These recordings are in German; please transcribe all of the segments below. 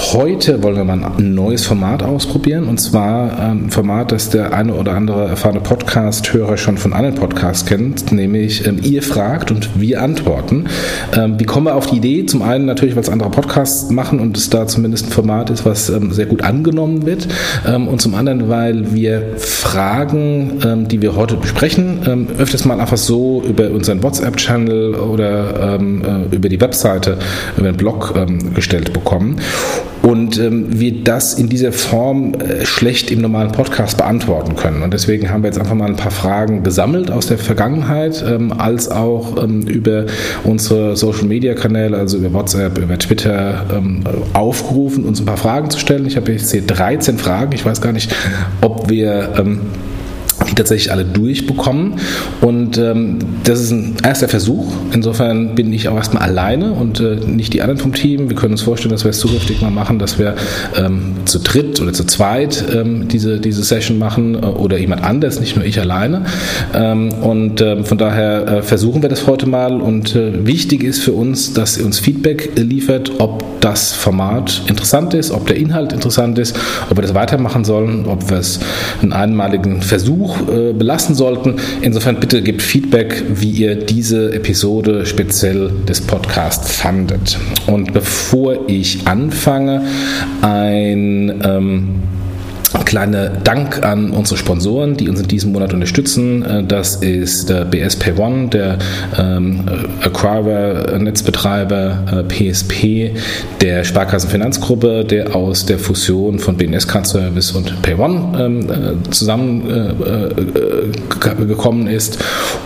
Heute wollen wir mal ein neues Format ausprobieren und zwar ein Format, das der eine oder andere erfahrene Podcast-Hörer schon von anderen Podcasts kennt, nämlich ähm, ihr fragt und wir antworten. Ähm, wie kommen wir auf die Idee? Zum einen natürlich, weil es andere Podcasts machen und es da zumindest ein Format ist, was ähm, sehr gut angenommen wird ähm, und zum anderen, weil wir Fragen, ähm, die wir heute besprechen, ähm, öfters mal einfach so über unseren WhatsApp-Channel oder äh, über die Webseite, über den Blog gestellt bekommen und ähm, wir das in dieser Form äh, schlecht im normalen Podcast beantworten können. Und deswegen haben wir jetzt einfach mal ein paar Fragen gesammelt aus der Vergangenheit, ähm, als auch ähm, über unsere Social-Media-Kanäle, also über WhatsApp, über Twitter, ähm, aufgerufen, uns ein paar Fragen zu stellen. Ich habe jetzt hier 13 Fragen. Ich weiß gar nicht, ob wir ähm, tatsächlich alle durchbekommen. Und ähm, das ist ein erster Versuch. Insofern bin ich auch erstmal alleine und äh, nicht die anderen vom Team. Wir können uns vorstellen, dass wir es zukünftig mal machen, dass wir ähm, zu dritt oder zu zweit ähm, diese, diese Session machen äh, oder jemand anders, nicht nur ich alleine. Ähm, und äh, von daher äh, versuchen wir das heute mal. Und äh, wichtig ist für uns, dass ihr uns Feedback liefert, ob das Format interessant ist, ob der Inhalt interessant ist, ob wir das weitermachen sollen, ob wir es einen einmaligen Versuch äh, belassen sollten. Insofern bitte gebt Feedback, wie ihr diese Episode speziell des Podcasts fandet. Und bevor ich anfange, ein ähm, kleiner Dank an unsere Sponsoren, die uns in diesem Monat unterstützen. Äh, das ist der BS Pay One, der ähm, Acquirer, Netzbetreiber äh, PSP, der Sparkassenfinanzgruppe, der aus der Fusion von BNS Card Service und Pay One ähm, äh, zusammengekommen äh, äh, ist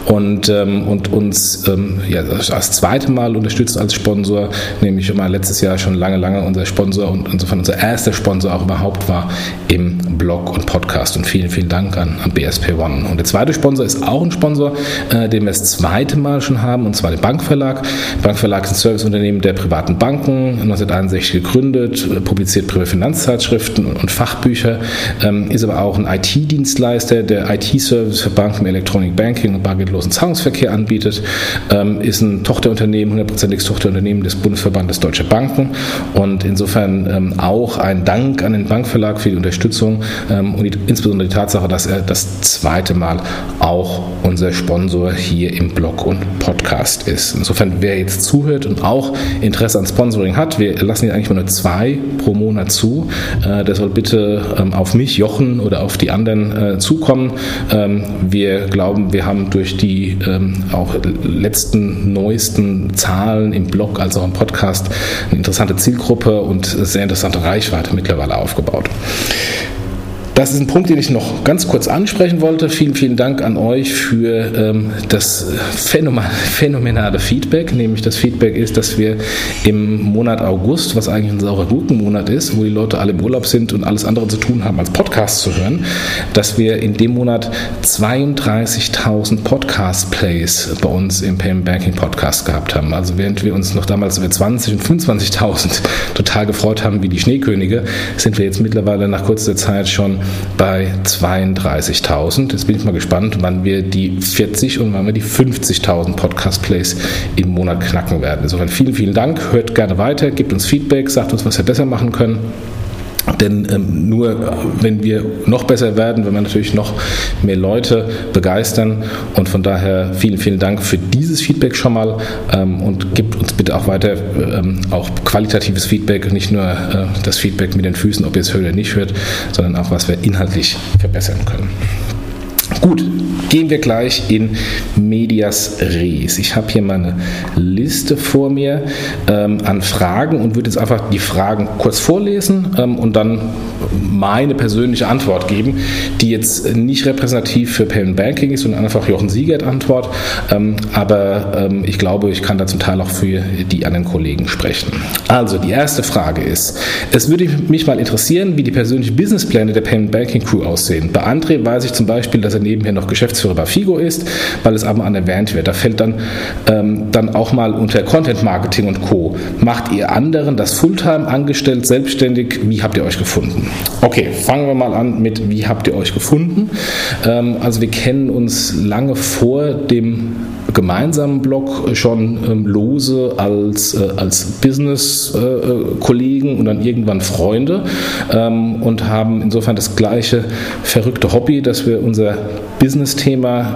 und, ähm, und uns ähm, ja, das zweite Mal unterstützt als Sponsor, nämlich mal letztes Jahr schon lange, lange unser Sponsor und insofern unser erster Sponsor auch überhaupt war im Blog und Podcast. Und vielen, vielen Dank an, an BSP One. Und der zweite Sponsor ist auch ein Sponsor, äh, den wir das zweite Mal schon haben, und zwar der Bankverlag. Bankverlag ist ein Serviceunternehmen der privaten Banken, 1961 gegründet, äh, publiziert Privatfinanzzeitschriften und, und Fachbücher, ähm, ist aber auch ein IT-Dienstleister, der IT-Service für Banken, Electronic Banking und bargeldlosen Zahlungsverkehr anbietet, ähm, ist ein Tochterunternehmen, hundertprozentiges Tochterunternehmen des Bundesverbandes Deutsche Banken und insofern ähm, auch ein Dank an den Bankverlag für die Unterstützung ähm, und die, insbesondere die Tatsache, dass er das zweite Mal auch unser Sponsor hier im Blog und Podcast ist. Insofern, wer jetzt zuhört und auch Interesse an Sponsoring hat, wir lassen hier eigentlich nur zwei pro Monat zu, äh, der soll bitte ähm, auf mich, Jochen oder auf die anderen äh, zukommen. Ähm, wir glauben, wir haben durch die auch letzten neuesten Zahlen im Blog als auch im Podcast eine interessante Zielgruppe und sehr interessante Reichweite mittlerweile aufgebaut. Das ist ein Punkt, den ich noch ganz kurz ansprechen wollte. Vielen, vielen Dank an euch für ähm, das phänomenale Feedback. Nämlich das Feedback ist, dass wir im Monat August, was eigentlich ein saurer Gurkenmonat ist, wo die Leute alle im Urlaub sind und alles andere zu tun haben, als Podcast zu hören, dass wir in dem Monat 32.000 Podcast-Plays bei uns im Payment Banking Podcast gehabt haben. Also während wir uns noch damals über 20 und 25.000 total gefreut haben wie die Schneekönige, sind wir jetzt mittlerweile nach kurzer Zeit schon bei 32.000. Jetzt bin ich mal gespannt, wann wir die 40 und wann wir die 50.000 Podcast-Plays im Monat knacken werden. Insofern vielen, vielen Dank. Hört gerne weiter, gebt uns Feedback, sagt uns, was wir besser machen können. Denn ähm, nur wenn wir noch besser werden, wenn wir natürlich noch mehr Leute begeistern. Und von daher vielen, vielen Dank für dieses Feedback schon mal ähm, und gibt uns bitte auch weiter ähm, auch qualitatives Feedback, nicht nur äh, das Feedback mit den Füßen, ob ihr es hört oder nicht hört, sondern auch, was wir inhaltlich verbessern können. Gut, gehen wir gleich in Medias Res. Ich habe hier meine Liste vor mir ähm, an Fragen und würde jetzt einfach die Fragen kurz vorlesen ähm, und dann meine persönliche Antwort geben, die jetzt nicht repräsentativ für Payment Banking ist, sondern einfach Jochen Siegert Antwort. Ähm, aber ähm, ich glaube, ich kann da zum Teil auch für die anderen Kollegen sprechen. Also die erste Frage ist, es würde mich mal interessieren, wie die persönlichen Businesspläne der Payment Banking Crew aussehen. Bei André weiß ich zum Beispiel, dass er nebenher noch Geschäftsführer Geschäftsführer bei Figo ist, weil es aber an erwähnt wird. Da fällt dann, ähm, dann auch mal unter Content Marketing und Co. Macht ihr anderen das Fulltime angestellt, selbstständig? Wie habt ihr euch gefunden? Okay, fangen wir mal an mit, wie habt ihr euch gefunden? Ähm, also wir kennen uns lange vor dem gemeinsamen Blog schon ähm, lose als, äh, als Business-Kollegen äh, und dann irgendwann Freunde ähm, und haben insofern das gleiche verrückte Hobby, dass wir unser Business-Thema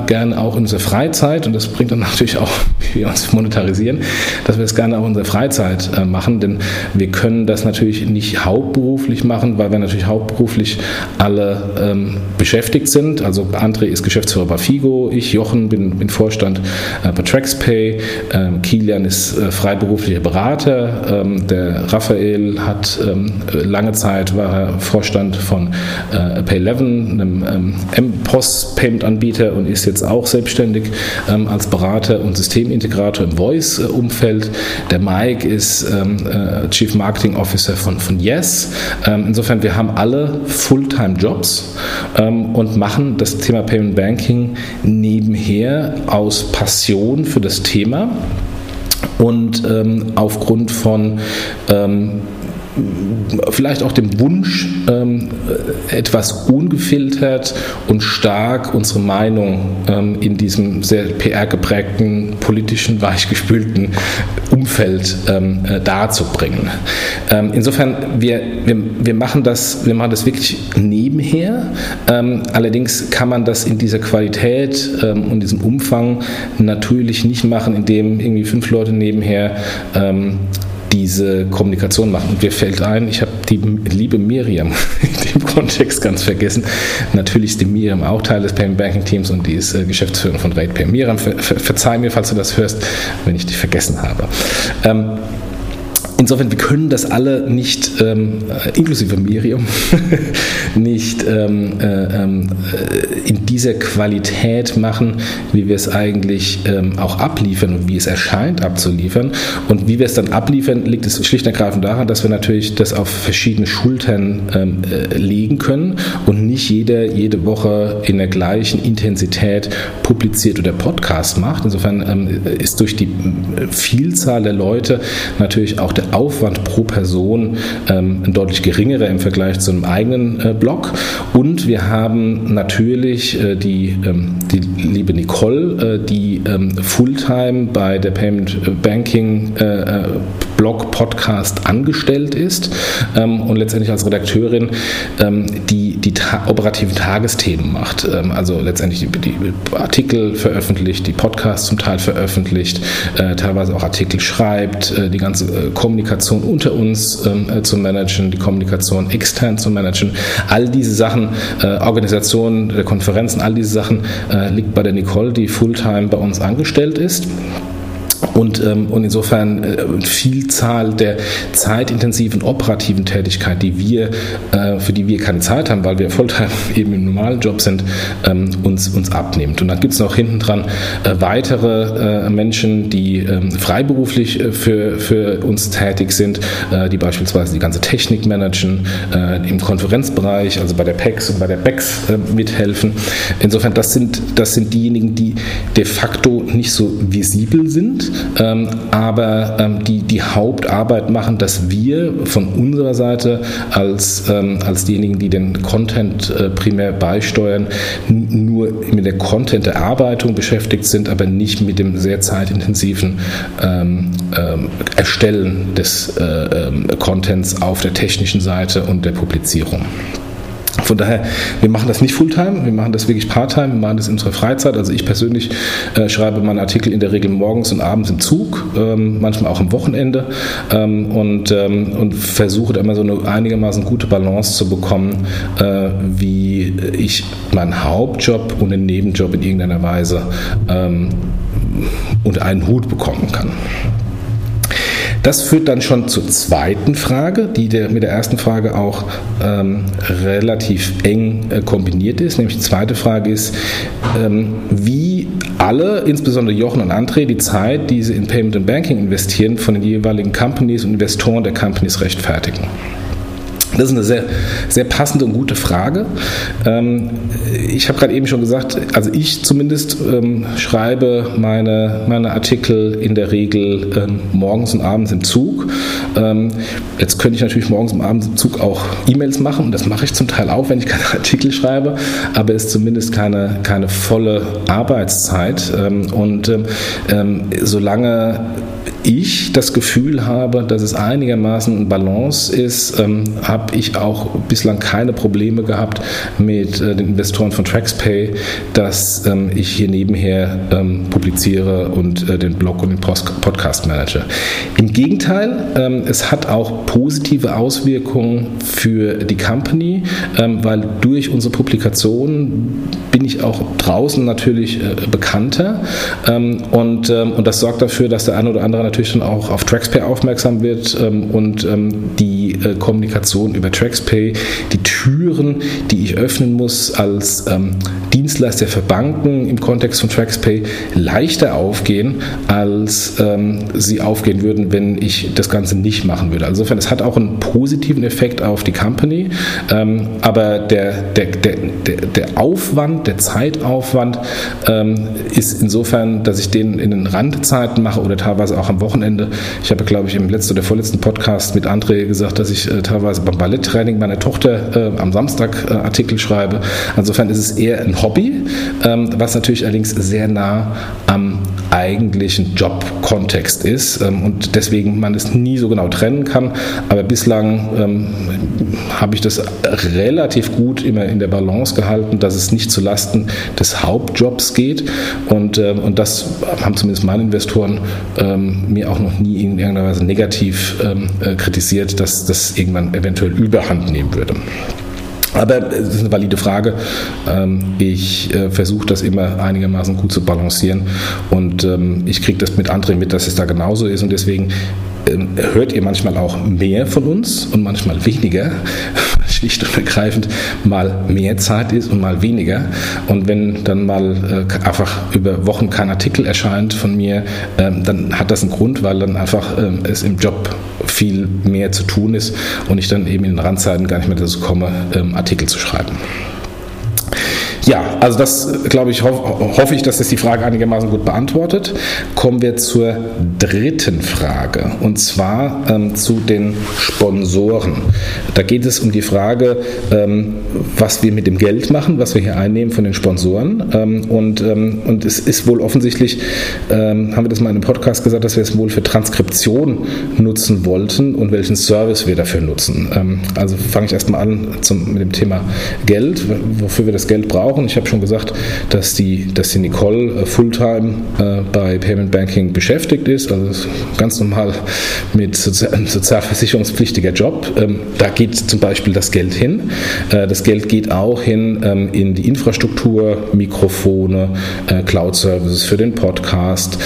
gerne auch in unserer Freizeit, und das bringt dann natürlich auch, wie wir uns monetarisieren, dass wir es gerne auch in unserer Freizeit äh, machen, denn wir können das natürlich nicht hauptberuflich machen, weil wir natürlich hauptberuflich alle ähm, beschäftigt sind. Also André ist Geschäftsführer bei Figo, ich, Jochen, bin, bin Vorstand äh, bei TraxPay, ähm, Kilian ist äh, freiberuflicher Berater, ähm, der Raphael hat ähm, lange Zeit war er Vorstand von äh, Pay11, einem ähm, M-POS-Payment-Anbieter und ist jetzt auch selbstständig ähm, als Berater und Systemintegrator im Voice-Umfeld. Der Mike ist ähm, äh, Chief Marketing Officer von, von Yes. insofern, wir haben alle Fulltime-Jobs und machen das Thema Payment Banking nebenher aus Passion für das Thema und ähm, aufgrund von ähm, vielleicht auch dem Wunsch, ähm, etwas ungefiltert und stark unsere Meinung ähm, in diesem sehr PR-geprägten, politischen, weichgespülten Umfeld ähm, äh, darzubringen. insofern, wir, wir, wir, machen das, wir machen das wirklich nebenher. allerdings kann man das in dieser Qualität und diesem Umfang natürlich nicht machen, indem irgendwie fünf Leute nebenher diese Kommunikation machen. Und mir fällt ein, ich habe die liebe Miriam in dem Kontext ganz vergessen. Natürlich ist die Miriam auch Teil des Payment Banking Teams und die ist äh, Geschäftsführerin von RatePay. Miriam, ver ver verzeih mir, falls du das hörst, wenn ich dich vergessen habe. Ähm, Insofern, wir können das alle nicht, ähm, inklusive Miriam, nicht ähm, äh, ähm, in dieser Qualität machen, wie wir es eigentlich ähm, auch abliefern und wie es erscheint abzuliefern. Und wie wir es dann abliefern, liegt es schlicht und ergreifend daran, dass wir natürlich das auf verschiedene Schultern ähm, äh, legen können und nicht jeder jede Woche in der gleichen Intensität publiziert oder Podcast macht. Insofern ähm, ist durch die äh, Vielzahl der Leute natürlich auch der Aufwand pro Person ähm, deutlich geringerer im Vergleich zu einem eigenen äh, Blog. Und wir haben natürlich äh, die, ähm, die liebe Nicole, äh, die ähm, Fulltime bei der Payment Banking äh, äh, Blog Podcast angestellt ist ähm, und letztendlich als Redakteurin ähm, die, die ta operativen Tagesthemen macht. Ähm, also letztendlich die, die, Artikel veröffentlicht, die Podcasts zum Teil veröffentlicht, äh, teilweise auch Artikel schreibt, die ganze Kommunikation unter uns zu managen, die Kommunikation extern zu managen. All diese Sachen, Organisation der Konferenzen, all diese Sachen liegt bei der Nicole, die Fulltime bei uns angestellt ist. Und, ähm, und insofern äh, Vielzahl der zeitintensiven operativen Tätigkeit, die wir, äh, für die wir keine Zeit haben, weil wir Volltime eben im normalen Job sind, ähm, uns, uns abnimmt. Und dann gibt es noch hinten dran äh, weitere äh, Menschen, die ähm, freiberuflich äh, für, für uns tätig sind, äh, die beispielsweise die ganze Technik managen, im Konferenzbereich, also bei der PEX und bei der BEX mithelfen. Insofern, das sind, das sind diejenigen, die de facto nicht so visibel sind, ähm, aber ähm, die, die Hauptarbeit machen, dass wir von unserer Seite als, ähm, als diejenigen, die den Content äh, primär beisteuern, nur mit der Content-Erarbeitung beschäftigt sind, aber nicht mit dem sehr zeitintensiven ähm, ähm, Erstellen des äh, ähm, Contents auf der technischen Seite und der Publizierung. Von daher, wir machen das nicht Fulltime, wir machen das wirklich Parttime, wir machen das in unserer Freizeit. Also ich persönlich äh, schreibe meine Artikel in der Regel morgens und abends im Zug, ähm, manchmal auch am Wochenende ähm, und, ähm, und versuche da immer so eine einigermaßen gute Balance zu bekommen, äh, wie ich meinen Hauptjob und den Nebenjob in irgendeiner Weise ähm, unter einen Hut bekommen kann. Das führt dann schon zur zweiten Frage, die der, mit der ersten Frage auch ähm, relativ eng äh, kombiniert ist. Nämlich die zweite Frage ist, ähm, wie alle, insbesondere Jochen und André, die Zeit, die sie in Payment and Banking investieren, von den jeweiligen Companies und Investoren der Companies rechtfertigen. Das ist eine sehr, sehr passende und gute Frage. Ähm, ich habe gerade eben schon gesagt, also ich zumindest ähm, schreibe meine, meine Artikel in der Regel ähm, morgens und abends im Zug. jetzt könnte ich natürlich morgens und abends im Zug auch E-Mails machen und das mache ich zum Teil auch, wenn ich keine Artikel schreibe, aber es ist zumindest keine, keine volle Arbeitszeit. und solange ich das Gefühl habe, dass es einigermaßen ein Balance ist, ähm, habe ich auch bislang keine Probleme gehabt mit äh, den Investoren von TraxPay, dass ähm, ich hier nebenher ähm, publiziere und äh, den Blog und den Podcast manage. Im Gegenteil, ähm, es hat auch positive Auswirkungen für die Company, weil durch unsere Publikationen bin ich auch draußen natürlich äh, bekannter und, und das sorgt dafür, dass der eine oder andere natürlich dann auch auf TraxPay aufmerksam wird und die äh, Kommunikation über TraxPay, die Türen, die ich öffnen muss als ähm, Dienstleister für Banken im Kontext von TraxPay leichter aufgehen, als ähm, sie aufgehen würden, wenn ich das Ganze nicht machen würde. Also insofern, es hat auch einen positiven Effekt auf die Company, ähm, aber der, der, der, der, Aufwand, der Zeitaufwand ähm, ist insofern, dass ich den in den Randzeiten mache oder teilweise auch am Wochenende. Ich habe, glaube ich, im letzten oder vorletzten Podcast mit André gesagt, dass ich äh, teilweise beim Balletttraining meiner Tochter äh, am Samstag äh, Artikel schreibe. Insofern ist es eher ein Hobby, ähm, was natürlich allerdings sehr nah am eigentlichen Jobkontext ist ähm, und deswegen man es nie so genau trennen kann. Aber bislang ähm, habe ich das relativ gut immer in der Balance gehalten, dass es nicht zulasten des Hauptjobs geht und, äh, und das haben zumindest meine Investoren ähm, mir auch noch nie in irgendeiner Weise negativ ähm, äh, kritisiert, dass das irgendwann eventuell überhand nehmen würde. Aber es ist eine valide Frage. Ähm, ich äh, versuche das immer einigermaßen gut zu balancieren und ähm, ich kriege das mit anderen mit, dass es da genauso ist und deswegen ähm, hört ihr manchmal auch mehr von uns und manchmal weniger, schlicht und ergreifend mal mehr Zeit ist und mal weniger. Und wenn dann mal äh, einfach über Wochen kein Artikel erscheint von mir, ähm, dann hat das einen Grund, weil dann einfach ähm, es im Job viel mehr zu tun ist und ich dann eben in den Randzeiten gar nicht mehr dazu komme, Artikel zu schreiben. Ja, also das glaube ich, hoff, hoffe ich, dass das die Frage einigermaßen gut beantwortet. Kommen wir zur dritten Frage und zwar ähm, zu den Sponsoren. Da geht es um die Frage, ähm, was wir mit dem Geld machen, was wir hier einnehmen von den Sponsoren. Ähm, und, ähm, und es ist wohl offensichtlich, ähm, haben wir das mal in einem Podcast gesagt, dass wir es wohl für Transkription nutzen wollten und welchen Service wir dafür nutzen. Ähm, also fange ich erstmal an zum, mit dem Thema Geld, wofür wir das Geld brauchen brauchen. Ich habe schon gesagt, dass die, dass die Nicole äh, Fulltime äh, bei Payment Banking beschäftigt ist, also ganz normal mit sozialversicherungspflichtiger Job. Ähm, da geht zum Beispiel das Geld hin. Äh, das Geld geht auch hin ähm, in die Infrastruktur, Mikrofone, Cloud-Services für den Podcast,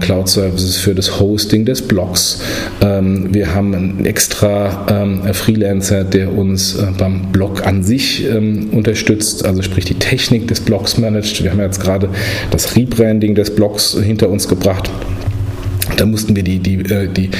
Cloud-Services für das Hosting des Blogs. Ähm, wir haben einen extra Freelancer, der uns beim Blog an sich unterstützt, also sprich die Technik des Blogs managt. Wir haben jetzt gerade das Rebranding des Blogs hinter uns gebracht. Da mussten wir die, die, äh, die,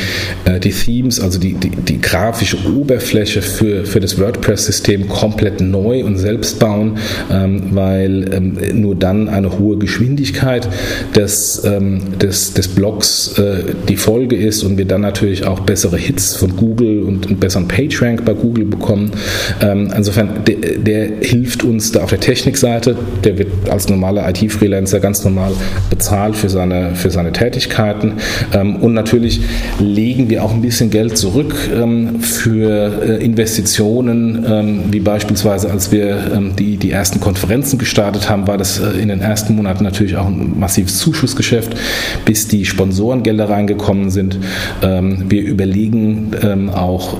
äh, die Themes, also die, die, die grafische Oberfläche für, für das WordPress-System komplett neu und selbst bauen, ähm, weil ähm, nur dann eine hohe Geschwindigkeit des, ähm, des, des Blogs äh, die Folge ist und wir dann natürlich auch bessere Hits von Google und einen besseren PageRank bei Google bekommen. Insofern, der, der hilft uns da auf der Technikseite, der wird als normaler IT-Freelancer ganz normal bezahlt für seine, für seine Tätigkeiten. Ähm, und natürlich legen wir auch ein bisschen Geld zurück ähm, für äh, Investitionen, ähm, wie beispielsweise als wir die, die ersten Konferenzen gestartet haben, war das äh, in den ersten Monaten natürlich auch ein massives Zuschussgeschäft, bis die Sponsorengelder reingekommen sind. Wir überlegen auch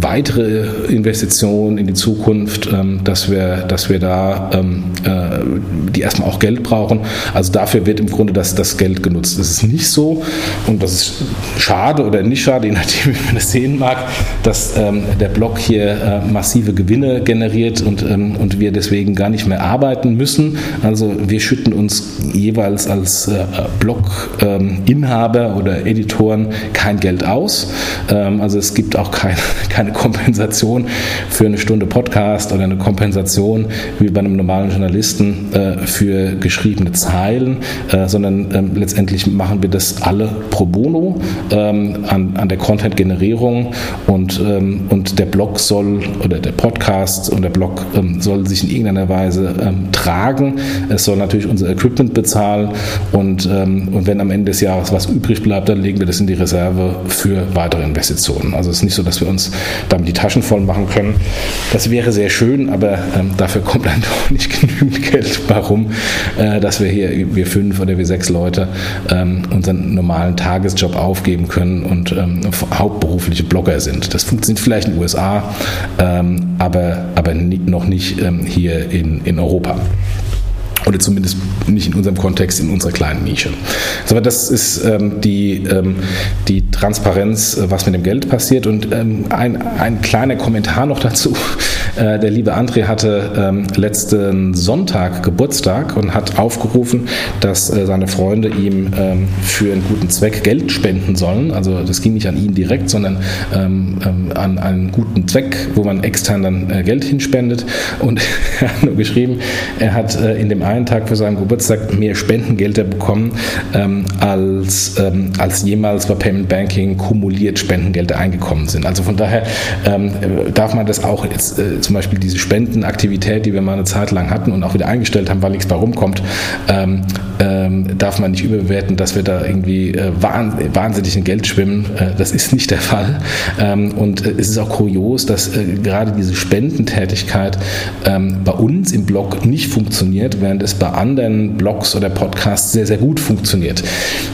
weitere Investitionen in die Zukunft, dass wir, dass wir da äh, die erstmal auch Geld brauchen. Also dafür wird im Grunde das, das Geld genutzt. Es ist nicht so, und das ist schade oder nicht schade, je nachdem, wie man das sehen mag, dass ähm, der Blog hier äh, massive Gewinne generiert und, ähm, und wir deswegen gar nicht mehr arbeiten müssen. Also wir schütten uns jeweils als äh, Blog-Inhaber ähm, oder Editoren kein Geld aus. Ähm, also es gibt auch kein, keine Kompensation für eine Stunde Podcast oder eine Kompensation wie bei einem normalen Journalisten äh, für geschriebene Zeilen, äh, sondern ähm, letztendlich machen wir das alle pro bono ähm, an, an der Content-Generierung und, ähm, und der Blog soll oder der Podcast und der Blog ähm, soll sich in irgendeiner Weise ähm, tragen. Es soll natürlich unser Equipment bezahlen und, ähm, und wenn am Ende des Jahres was übrig bleibt, dann legen wir das in die Reserve für weitere Investitionen. Also es ist nicht so, dass wir uns damit die Taschen voll machen können. Das wäre sehr schön, aber ähm, dafür kommt dann doch nicht genügend Geld. Warum? Äh, dass wir hier, wir fünf oder wir sechs Leute, unseren normalen Tagesjob aufgeben können und ähm, hauptberufliche Blogger sind. Das funktioniert vielleicht in den USA, ähm, aber, aber noch nicht ähm, hier in, in Europa. Oder zumindest nicht in unserem Kontext, in unserer kleinen Nische. Aber das ist ähm, die, ähm, die Transparenz, äh, was mit dem Geld passiert. Und ähm, ein, ein kleiner Kommentar noch dazu. Äh, der liebe André hatte ähm, letzten Sonntag Geburtstag und hat aufgerufen, dass äh, seine Freunde ihm ähm, für einen guten Zweck Geld spenden sollen. Also das ging nicht an ihn direkt, sondern ähm, an einen guten Zweck, wo man extern dann äh, Geld hinspendet. Und er hat nur geschrieben, er hat äh, in dem einen Tag für seinen Geburtstag mehr Spendengelder bekommen, ähm, als, ähm, als jemals bei Payment Banking kumuliert Spendengelder eingekommen sind. Also von daher ähm, darf man das auch jetzt, äh, zum Beispiel diese Spendenaktivität, die wir mal eine Zeit lang hatten und auch wieder eingestellt haben, weil nichts bei rumkommt, ähm, ähm, darf man nicht überbewerten, dass wir da irgendwie äh, wahnsinnig in Geld schwimmen. Äh, das ist nicht der Fall. Ähm, und äh, es ist auch kurios, dass äh, gerade diese Spendentätigkeit bei uns im Blog nicht funktioniert, während es bei anderen Blogs oder Podcasts sehr, sehr gut funktioniert.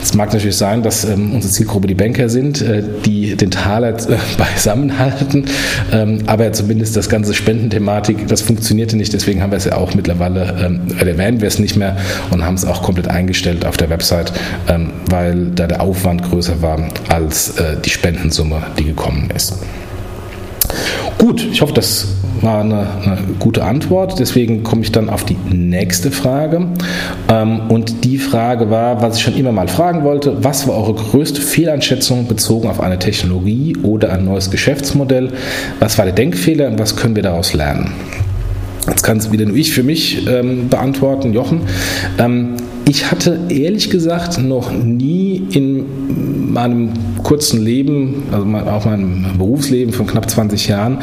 Es mag natürlich sein, dass ähm, unsere Zielgruppe die Banker sind, äh, die den Taler äh, beisammenhalten, ähm, aber zumindest das ganze Spendenthematik, das funktionierte nicht, deswegen haben wir es ja auch mittlerweile, ähm, oder erwähnen wir es nicht mehr und haben es auch komplett eingestellt auf der Website, ähm, weil da der Aufwand größer war als äh, die Spendensumme, die gekommen ist. Gut, ich hoffe, das eine, eine, gute Antwort. Deswegen komme ich dann auf die nächste Frage. Ähm, und die Frage war, was ich schon immer mal fragen wollte, was war eure größte Fehleinschätzung bezogen auf eine Technologie oder ein neues Geschäftsmodell? Was war der Denkfehler und was können wir daraus lernen? Jetzt kann es wieder nur ich für mich ähm, beantworten, Jochen. Ähm, ich hatte ehrlich gesagt noch nie in meinem kurzen Leben, also auch meinem Berufsleben von knapp 20 Jahren,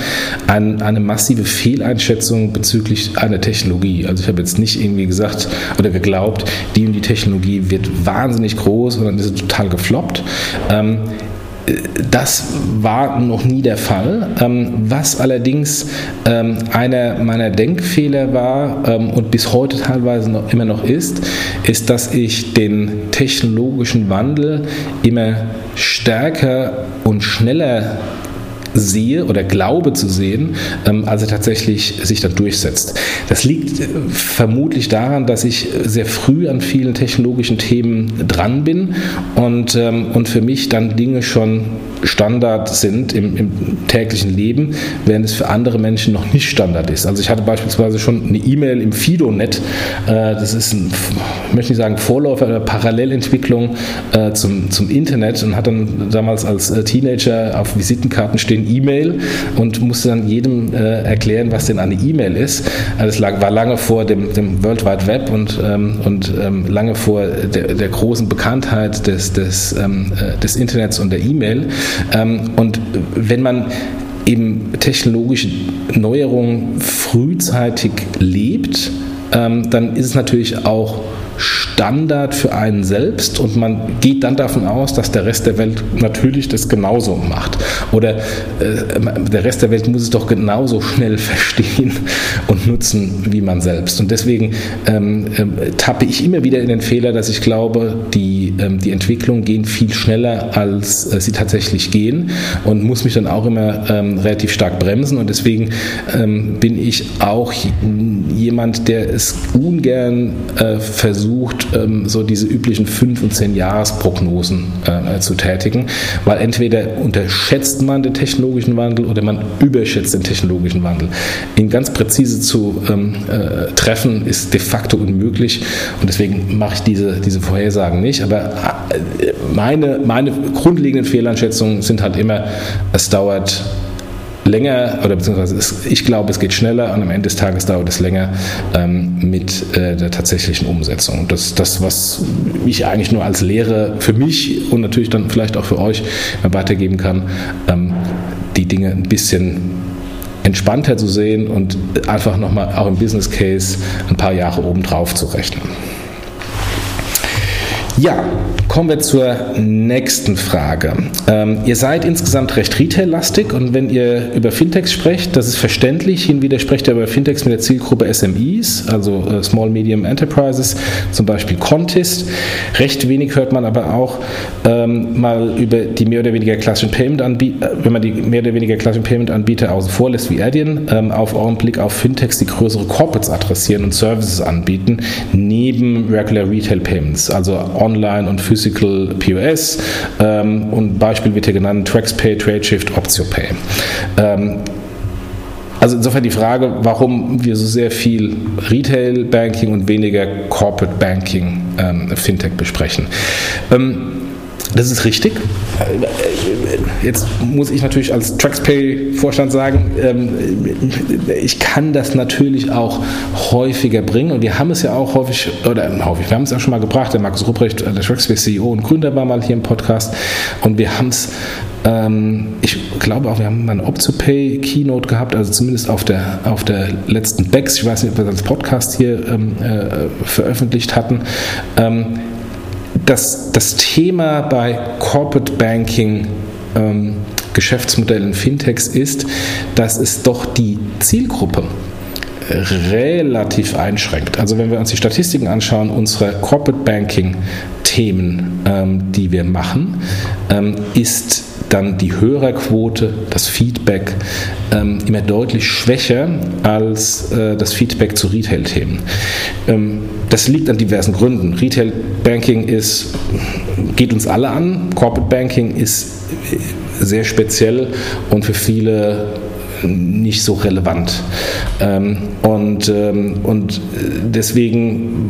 ein, eine massive Fehleinschätzung bezüglich einer Technologie. Also ich habe jetzt nicht irgendwie gesagt oder geglaubt, die und die Technologie wird wahnsinnig groß und dann ist sie total gefloppt. Ähm, das war noch nie der Fall. Ähm, was allerdings ähm, einer meiner Denkfehler war ähm, und bis heute teilweise noch, immer noch ist, ist, dass ich den technologischen Wandel immer stärker und schneller sehe oder glaube zu sehen, ähm, als er tatsächlich sich dann durchsetzt. Das liegt äh, vermutlich daran, dass ich sehr früh an vielen technologischen Themen dran bin und, ähm, und für mich dann Dinge schon Standard sind im, im täglichen Leben, während es für andere Menschen noch nicht Standard ist. Also ich hatte beispielsweise schon eine E-Mail im FidoNet, äh, das ist ein, ich möchte nicht sagen Vorläufer oder Parallelentwicklung äh, zum, zum Internet und hat dann damals als Teenager auf Visitenkarten stehen E-Mail und musste dann jedem äh, erklären, was denn eine E-Mail ist. Das lag, war lange vor dem, dem World Wide Web und, ähm, und ähm, lange vor der, der, großen Bekanntheit des, des, ähm, äh, des Internets und der E-Mail. Ähm, und wenn man eben technologische Neuerungen frühzeitig lebt, ähm, dann ist es natürlich auch Standard für einen selbst und man geht dann davon aus, dass der Rest der Welt natürlich das genauso macht. Oder äh, der Rest der Welt muss es doch genauso schnell verstehen und nutzen wie man selbst. Und deswegen ähm, äh, tappe ich immer wieder in den Fehler, dass ich glaube, die, ähm, die Entwicklungen gehen viel schneller, als äh, sie tatsächlich gehen und muss mich dann auch immer ähm, relativ stark bremsen. Und deswegen ähm, bin ich auch jemand, der es ungern äh, versucht, versucht, ähm, so diese üblichen 5- und 10-Jahres-Prognosen äh, zu tätigen, weil entweder unterschätzt man den technologischen Wandel oder man überschätzt den technologischen Wandel. Ihn ganz präzise zu ähm, äh, treffen ist de facto unmöglich und deswegen mache ich diese, diese Vorhersagen nicht. Aber äh, meine, meine grundlegenden Fehleinschätzungen sind halt immer, es dauert länger oder beziehungsweise es, ich glaube, es geht schneller und am Ende des Tages dauert es länger ähm, mit äh, der tatsächlichen Umsetzung. Das das, was ich eigentlich nur als Lehre für mich und natürlich dann vielleicht auch für euch weitergeben kann, ähm, die Dinge ein bisschen entspannter zu sehen und einfach nochmal auch im Business Case ein paar Jahre obendrauf zu rechnen. Ja, kommen wir zur nächsten Frage. Ähm, ihr seid insgesamt recht retail-lastig und wenn ihr über Fintechs sprecht, das ist verständlich. Hin wieder sprecht ihr über Fintechs mit der Zielgruppe SMEs, also äh, Small Medium Enterprises, zum Beispiel Contest. Recht wenig hört man aber auch ähm, mal über die mehr oder weniger klassischen Payment-Anbieter, äh, wenn man die mehr oder weniger klassischen Payment-Anbieter außen vor lässt wie Adyen, ähm, auf euren Blick auf Fintechs, die größere Corporates adressieren und Services anbieten, neben Regular Retail Payments, also online und Physical POS ähm, und Beispiel wird hier genannt TraxPay, TradeShift, OptioPay. Ähm, also insofern die Frage, warum wir so sehr viel Retail Banking und weniger Corporate Banking ähm, Fintech besprechen. Ähm, das ist richtig. Jetzt muss ich natürlich als TraxPay-Vorstand sagen, ähm, ich kann das natürlich auch häufiger bringen und wir haben es ja auch häufig, oder häufig, wir haben es auch schon mal gebracht, der Markus Rupprecht, der TraxPay-CEO und Gründer war mal hier im Podcast und wir haben es ähm, ich glaube auch, wir haben mal eine OptioPay Keynote gehabt, also zumindest auf der, auf der letzten BEX. Ich weiß nicht, ob wir das als Podcast hier ähm, äh, veröffentlicht hatten das, das Thema bei Corporate Banking ähm, Geschäftsmodellen Fintechs ist, dass es doch die Zielgruppe relativ einschränkt. Also wenn wir uns die Statistiken anschauen, unsere Corporate Banking Themen, ähm, die wir machen, ähm, ist dann die Hörerquote, das Feedback ähm, immer deutlich schwächer als äh, das Feedback zu Retail-Themen. Ähm, das liegt an diversen Gründen. Retail Banking ist, geht uns alle an. Corporate Banking ist sehr speziell und für viele nicht so relevant. Ähm, und, ähm, und deswegen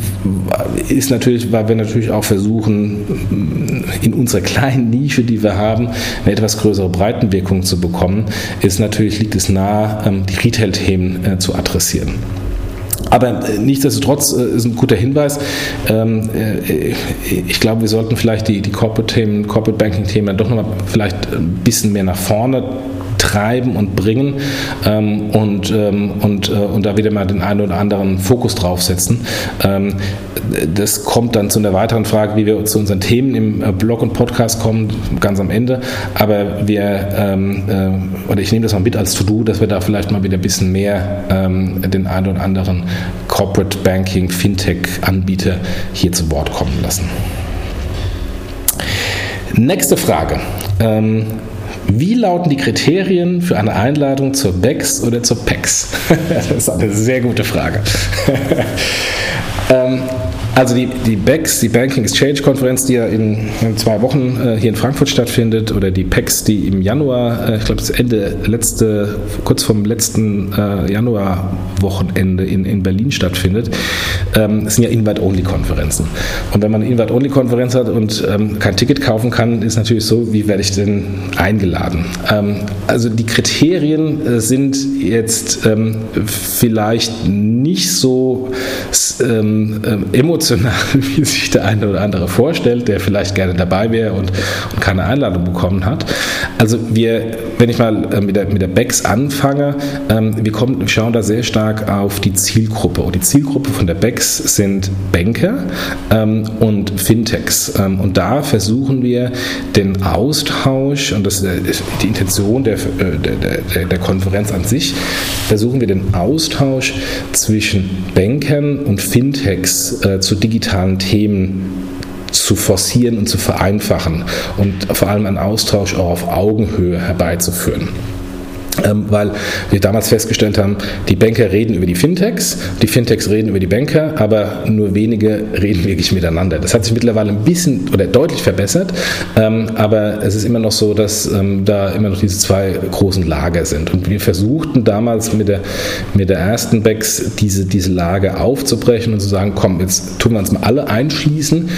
ist natürlich, weil wir natürlich auch versuchen, in unserer kleinen Nische, die wir haben, eine etwas größere Breitenwirkung zu bekommen, ist natürlich, liegt es nahe, ähm, die Retail-Themen äh, zu adressieren. Aber äh, nichtsdestotrotz äh, ist ein guter Hinweis. Ich glaube, wir sollten vielleicht die, die Corporate-Themen, Corporate Banking-Themen doch nochmal vielleicht ein bisschen mehr nach vorne treiben und bringen ähm, und, ähm, und, äh, und da wieder mal den einen oder anderen Fokus draufsetzen. Ähm, das kommt dann zu einer weiteren Frage, wie wir zu unseren Themen im äh, Blog und Podcast kommen, ganz am Ende. Aber wir, ähm, äh, oder ich nehme das mal mit als To-Do, dass wir da vielleicht mal wieder ein bisschen mehr ähm, den einen oder anderen Corporate Banking, Fintech-Anbieter hier zu Wort kommen lassen. Nächste Frage. Ähm, wie lauten die Kriterien für eine Einladung zur BEX oder zur PEX? das ist eine sehr gute Frage. ähm, also die, die BEX, die Banking Exchange Konferenz, die ja in, in zwei Wochen äh, hier in Frankfurt stattfindet, oder die PEX, die im Januar, äh, ich glaube das Ende letzte, kurz vom letzten äh, Januarwochenende in, in Berlin stattfindet, ähm, sind ja Invite-Only-Konferenzen. Und wenn man eine Invite-Only-Konferenz hat und ähm, kein Ticket kaufen kann, ist natürlich so, wie werde ich denn eingeladen? Ähm, also die Kriterien äh, sind jetzt ähm, vielleicht nicht so ähm, ähm, emotional emotional, wie sich der eine oder andere vorstellt, der vielleicht gerne dabei wäre und, und keine Einladung bekommen hat. Also wir, wenn ich mal äh, mit der, mit der BEX anfange, ähm, wir, kommen, wir schauen da sehr stark auf die Zielgruppe. Und die Zielgruppe von der BEX sind Banker ähm, und Fintechs. Ähm, und da versuchen wir den Austausch, und das ist die Intention der, äh, der, der, der Konferenz an sich, versuchen wir den Austausch zwischen Bankern und Fintechs äh, zu zu digitalen Themen zu forcieren und zu vereinfachen und vor allem einen Austausch auch auf Augenhöhe herbeizuführen. Ähm, weil wir damals festgestellt haben, die Banker reden über die Fintechs, die Fintechs reden über die Banker, aber nur wenige reden wirklich miteinander. Das hat sich mittlerweile ein bisschen oder deutlich verbessert, ähm, aber es ist immer noch so, dass ähm, da immer noch diese zwei großen Lager sind. Und wir versuchten damals mit der, mit der ersten Backs diese, diese Lage aufzubrechen und zu sagen, komm, jetzt tun wir uns mal alle einschließen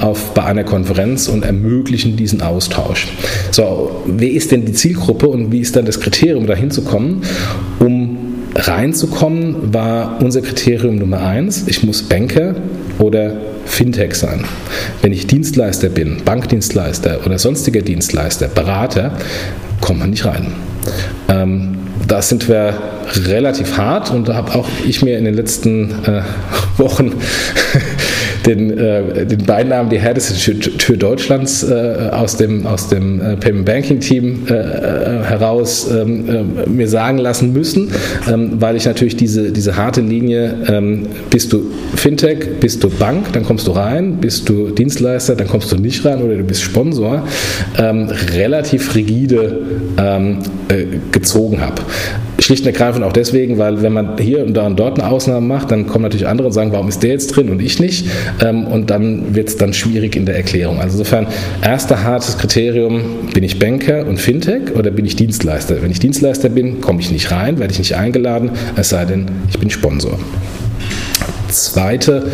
auf, bei einer Konferenz und ermöglichen diesen Austausch. So, wer ist denn die Zielgruppe und wie ist dann das Kriterium? Kriterium, da hinzukommen, um reinzukommen, war unser Kriterium Nummer eins, ich muss Banker oder Fintech sein. Wenn ich Dienstleister bin, Bankdienstleister oder sonstiger Dienstleister, Berater, kommt man nicht rein. Ähm, da sind wir relativ hart und da habe auch ich mir in den letzten äh, Wochen den, äh, den Beinamen die härteste Tür Deutschlands äh, aus dem, aus dem äh, Payment Banking Team äh, äh, heraus ähm, äh, mir sagen lassen müssen, ähm, weil ich natürlich diese, diese harte Linie, ähm, bist du Fintech, bist du Bank, dann kommst du rein, bist du Dienstleister, dann kommst du nicht rein. Oder du bist Sponsor, relativ rigide gezogen habe. Schlicht und ergreifend auch deswegen, weil wenn man hier und da und dort eine Ausnahme macht, dann kommen natürlich andere und sagen, warum ist der jetzt drin und ich nicht? Ähm, und dann wird es dann schwierig in der Erklärung. Also insofern, erster hartes Kriterium, bin ich Banker und Fintech oder bin ich Dienstleister? Wenn ich Dienstleister bin, komme ich nicht rein, werde ich nicht eingeladen, es sei denn, ich bin Sponsor. Zweite,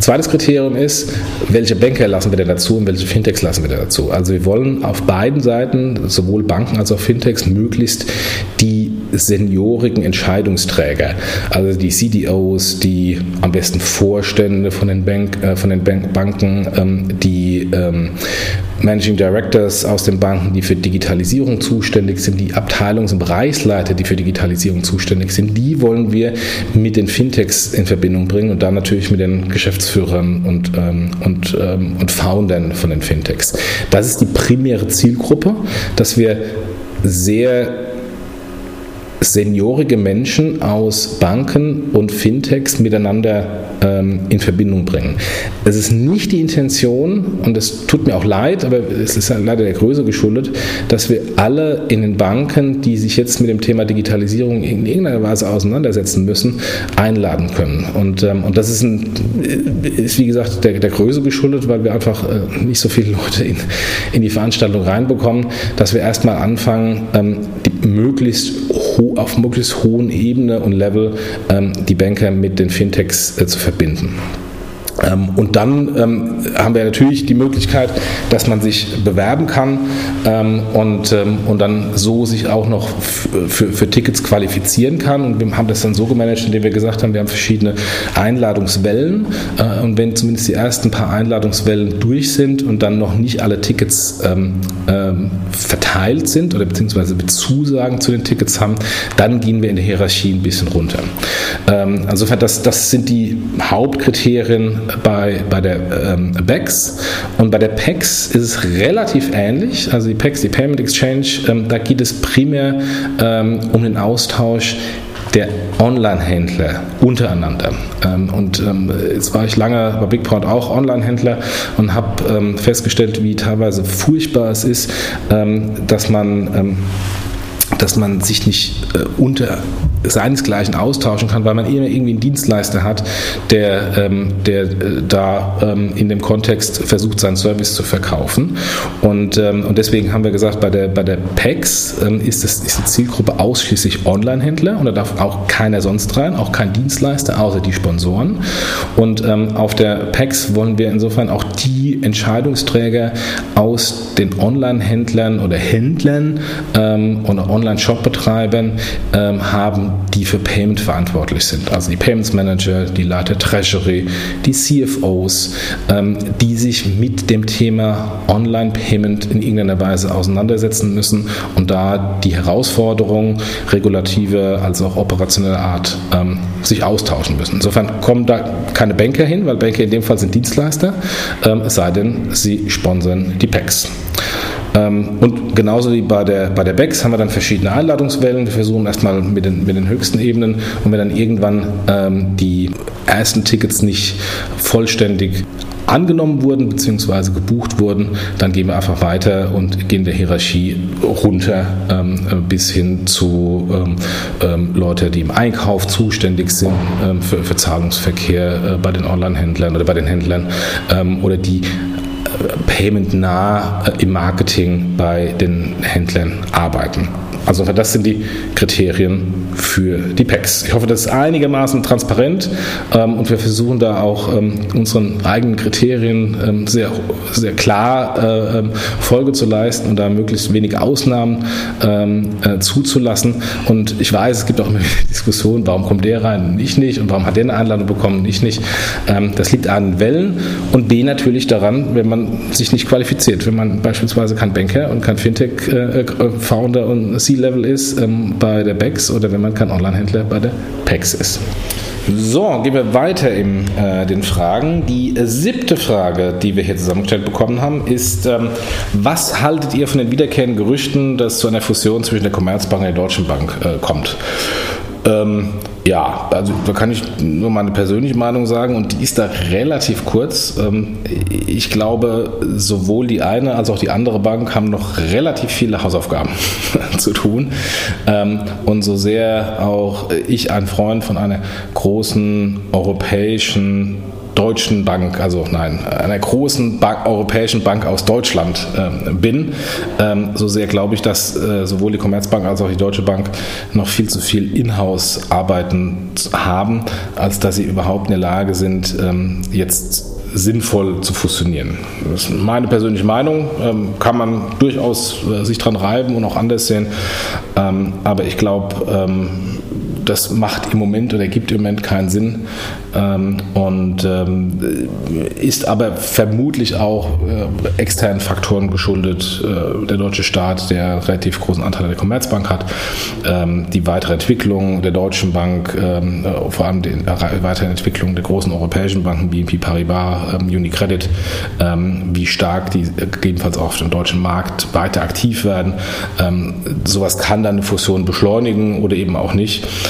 zweites Kriterium ist, welche Banker lassen wir denn dazu und welche Fintechs lassen wir dazu. Also wir wollen auf beiden Seiten, sowohl Banken als auch Fintechs, möglichst die seniorigen Entscheidungsträger, also die CDOs, die am besten Vorstände von den, Bank, äh, von den Bank Banken, ähm, die ähm, Managing Directors aus den Banken, die für Digitalisierung zuständig sind, die Abteilungs- und Bereichsleiter, die für Digitalisierung zuständig sind, die wollen wir mit den Fintechs in Verbindung bringen und dann natürlich mit den Geschäftsführern und, ähm, und, ähm, und Foundern von den Fintechs. Das ist die primäre Zielgruppe, dass wir sehr seniorige Menschen aus Banken und Fintechs miteinander ähm, in Verbindung bringen. Es ist nicht die Intention, und es tut mir auch leid, aber es ist leider der Größe geschuldet, dass wir alle in den Banken, die sich jetzt mit dem Thema Digitalisierung in irgendeiner Weise auseinandersetzen müssen, einladen können. Und, ähm, und das ist, ein, ist, wie gesagt, der, der Größe geschuldet, weil wir einfach äh, nicht so viele Leute in, in die Veranstaltung reinbekommen, dass wir erstmal anfangen, ähm, die möglichst auf möglichst hohen Ebene und Level ähm, die Banker mit den Fintechs äh, zu verbinden. Ähm, und dann ähm, haben wir natürlich die Möglichkeit, dass man sich bewerben kann ähm, und, ähm, und dann so sich auch noch für, Tickets qualifizieren kann. Und wir haben das dann so gemanagt, indem wir gesagt haben, wir haben verschiedene Einladungswellen. Äh, und wenn zumindest die ersten paar Einladungswellen durch sind und dann noch nicht alle Tickets ähm, ähm, verteilt sind oder beziehungsweise Zusagen zu den Tickets haben, dann gehen wir in der Hierarchie ein bisschen runter. insofern, das, das sind die Hauptkriterien bei, bei der ähm, BEX und bei der PEX ist es relativ ähnlich. Also die PEX, die Payment Exchange, ähm, da geht es primär ähm, um den Austausch der Online-Händler untereinander. Ähm, und ähm, jetzt war ich lange bei BigPort auch Online-Händler und habe ähm, festgestellt, wie teilweise furchtbar es ist, dass man dass man sich nicht äh, unter seinesgleichen austauschen kann, weil man immer irgendwie einen Dienstleister hat, der, ähm, der äh, da ähm, in dem Kontext versucht, seinen Service zu verkaufen. Und, ähm, und deswegen haben wir gesagt, bei der, bei der PEX ähm, ist, das, ist die Zielgruppe ausschließlich Online-Händler und da darf auch keiner sonst rein, auch kein Dienstleister, außer die Sponsoren. Und ähm, auf der PEX wollen wir insofern auch die Entscheidungsträger aus den Online-Händlern oder Händlern ähm, oder Online-Shop-Betreibern haben, die für Payment verantwortlich sind. Also die Payments Manager, die Leiter Treasury, die CFOs, ähm, die sich mit dem Thema Online-Payment in irgendeiner Weise auseinandersetzen müssen und da die Herausforderungen regulative als auch operationelle Art ähm, sich austauschen müssen. Insofern kommen da keine Banker hin, weil Banker in dem Fall sind Dienstleister, ähm, es sei denn, sie sponsern die PECs. Ähm, und genauso wie bei der, bei der BEX haben wir dann verschiedene Einladungswellen. Wir versuchen erstmal mit den, mit den höchsten Ebenen und wenn dann irgendwann ähm, die ersten Tickets nicht vollständig angenommen wurden bzw. gebucht wurden, dann gehen wir einfach weiter und gehen der Hierarchie runter ähm, bis hin zu ähm, ähm, Leute, die im Einkauf zuständig sind ähm, für, für, Zahlungsverkehr äh, bei den Online-Händlern oder bei den Händlern ähm, oder die Payment nah äh, im Marketing bei den Händlern arbeiten. Also das sind die Kriterien für die PECs. Ich hoffe, das ist einigermaßen transparent ähm, und wir versuchen da auch ähm, unseren eigenen Kriterien ähm, sehr, sehr klar äh, ähm, Folge zu leisten und da möglichst wenig Ausnahmen ähm, äh, zuzulassen. Und ich weiß, es gibt auch immer Diskussionen, warum kommt der rein und ich nicht und warum hat der eine Einladung bekommen und ich nicht. Ähm, das liegt an Wellen und B natürlich daran, wenn man sich nicht qualifiziert. Wenn man beispielsweise kein Banker und kein Fintech-Founder äh, und C-Level ist bei der BEX oder wenn man kein Onlinehändler bei der PEX ist. So, gehen wir weiter in äh, den Fragen. Die äh, siebte Frage, die wir hier zusammengestellt bekommen haben, ist, ähm, was haltet ihr von den wiederkehrenden Gerüchten, dass zu einer Fusion zwischen der Commerzbank und der Deutschen Bank äh, kommt? Ähm, ja, also da kann ich nur meine persönliche Meinung sagen und die ist da relativ kurz. Ähm, ich glaube, sowohl die eine als auch die andere Bank haben noch relativ viele Hausaufgaben zu tun. Ähm, und so sehr auch ich ein Freund von einer großen europäischen deutschen Bank, also nein, einer großen Bank, europäischen Bank aus Deutschland äh, bin, ähm, so sehr glaube ich, dass äh, sowohl die Commerzbank als auch die Deutsche Bank noch viel zu viel Inhouse arbeiten haben, als dass sie überhaupt in der Lage sind, ähm, jetzt sinnvoll zu fusionieren. Das ist meine persönliche Meinung, ähm, kann man durchaus äh, sich dran reiben und auch anders sehen, ähm, aber ich glaube, ähm, das macht im Moment oder gibt im Moment keinen Sinn ähm, und ähm, ist aber vermutlich auch äh, externen Faktoren geschuldet. Äh, der deutsche Staat, der relativ großen Anteil an der Commerzbank hat, ähm, die weitere Entwicklung der Deutschen Bank, ähm, äh, vor allem die weitere Entwicklung der großen europäischen Banken, BNP Paribas, ähm, Unicredit, ähm, wie stark die gegebenenfalls auch auf dem deutschen Markt weiter aktiv werden. sowas kann dann eine Fusion beschleunigen oder eben auch nicht.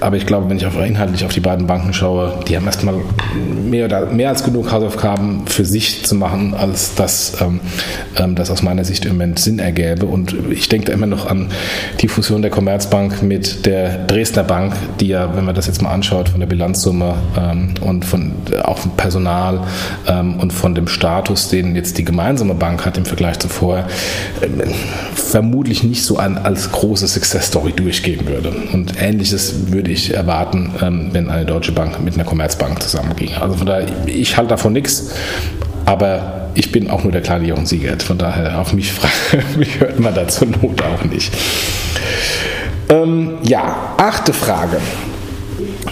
Aber ich glaube, wenn ich auf, inhaltlich auf die beiden Banken schaue, die haben erstmal mehr, mehr als genug Hausaufgaben für sich zu machen, als dass ähm, ähm, das aus meiner Sicht im Moment Sinn ergäbe. Und ich denke da immer noch an die Fusion der Commerzbank mit der Dresdner Bank, die ja, wenn man das jetzt mal anschaut, von der Bilanzsumme ähm, und von auch vom Personal ähm, und von dem Status, den jetzt die gemeinsame Bank hat im Vergleich zu vorher, ähm, vermutlich nicht so an, als große Success Story durchgehen würde. Und ähnliches würde ich erwarten, ähm, wenn eine deutsche Bank mit einer Commerzbank zusammenging. Also von daher, ich halte davon nichts, aber ich bin auch nur der kleine Jochen Siegert. Von daher, auf mich, mich hört man da zur Not auch nicht. Ähm, ja, achte Frage.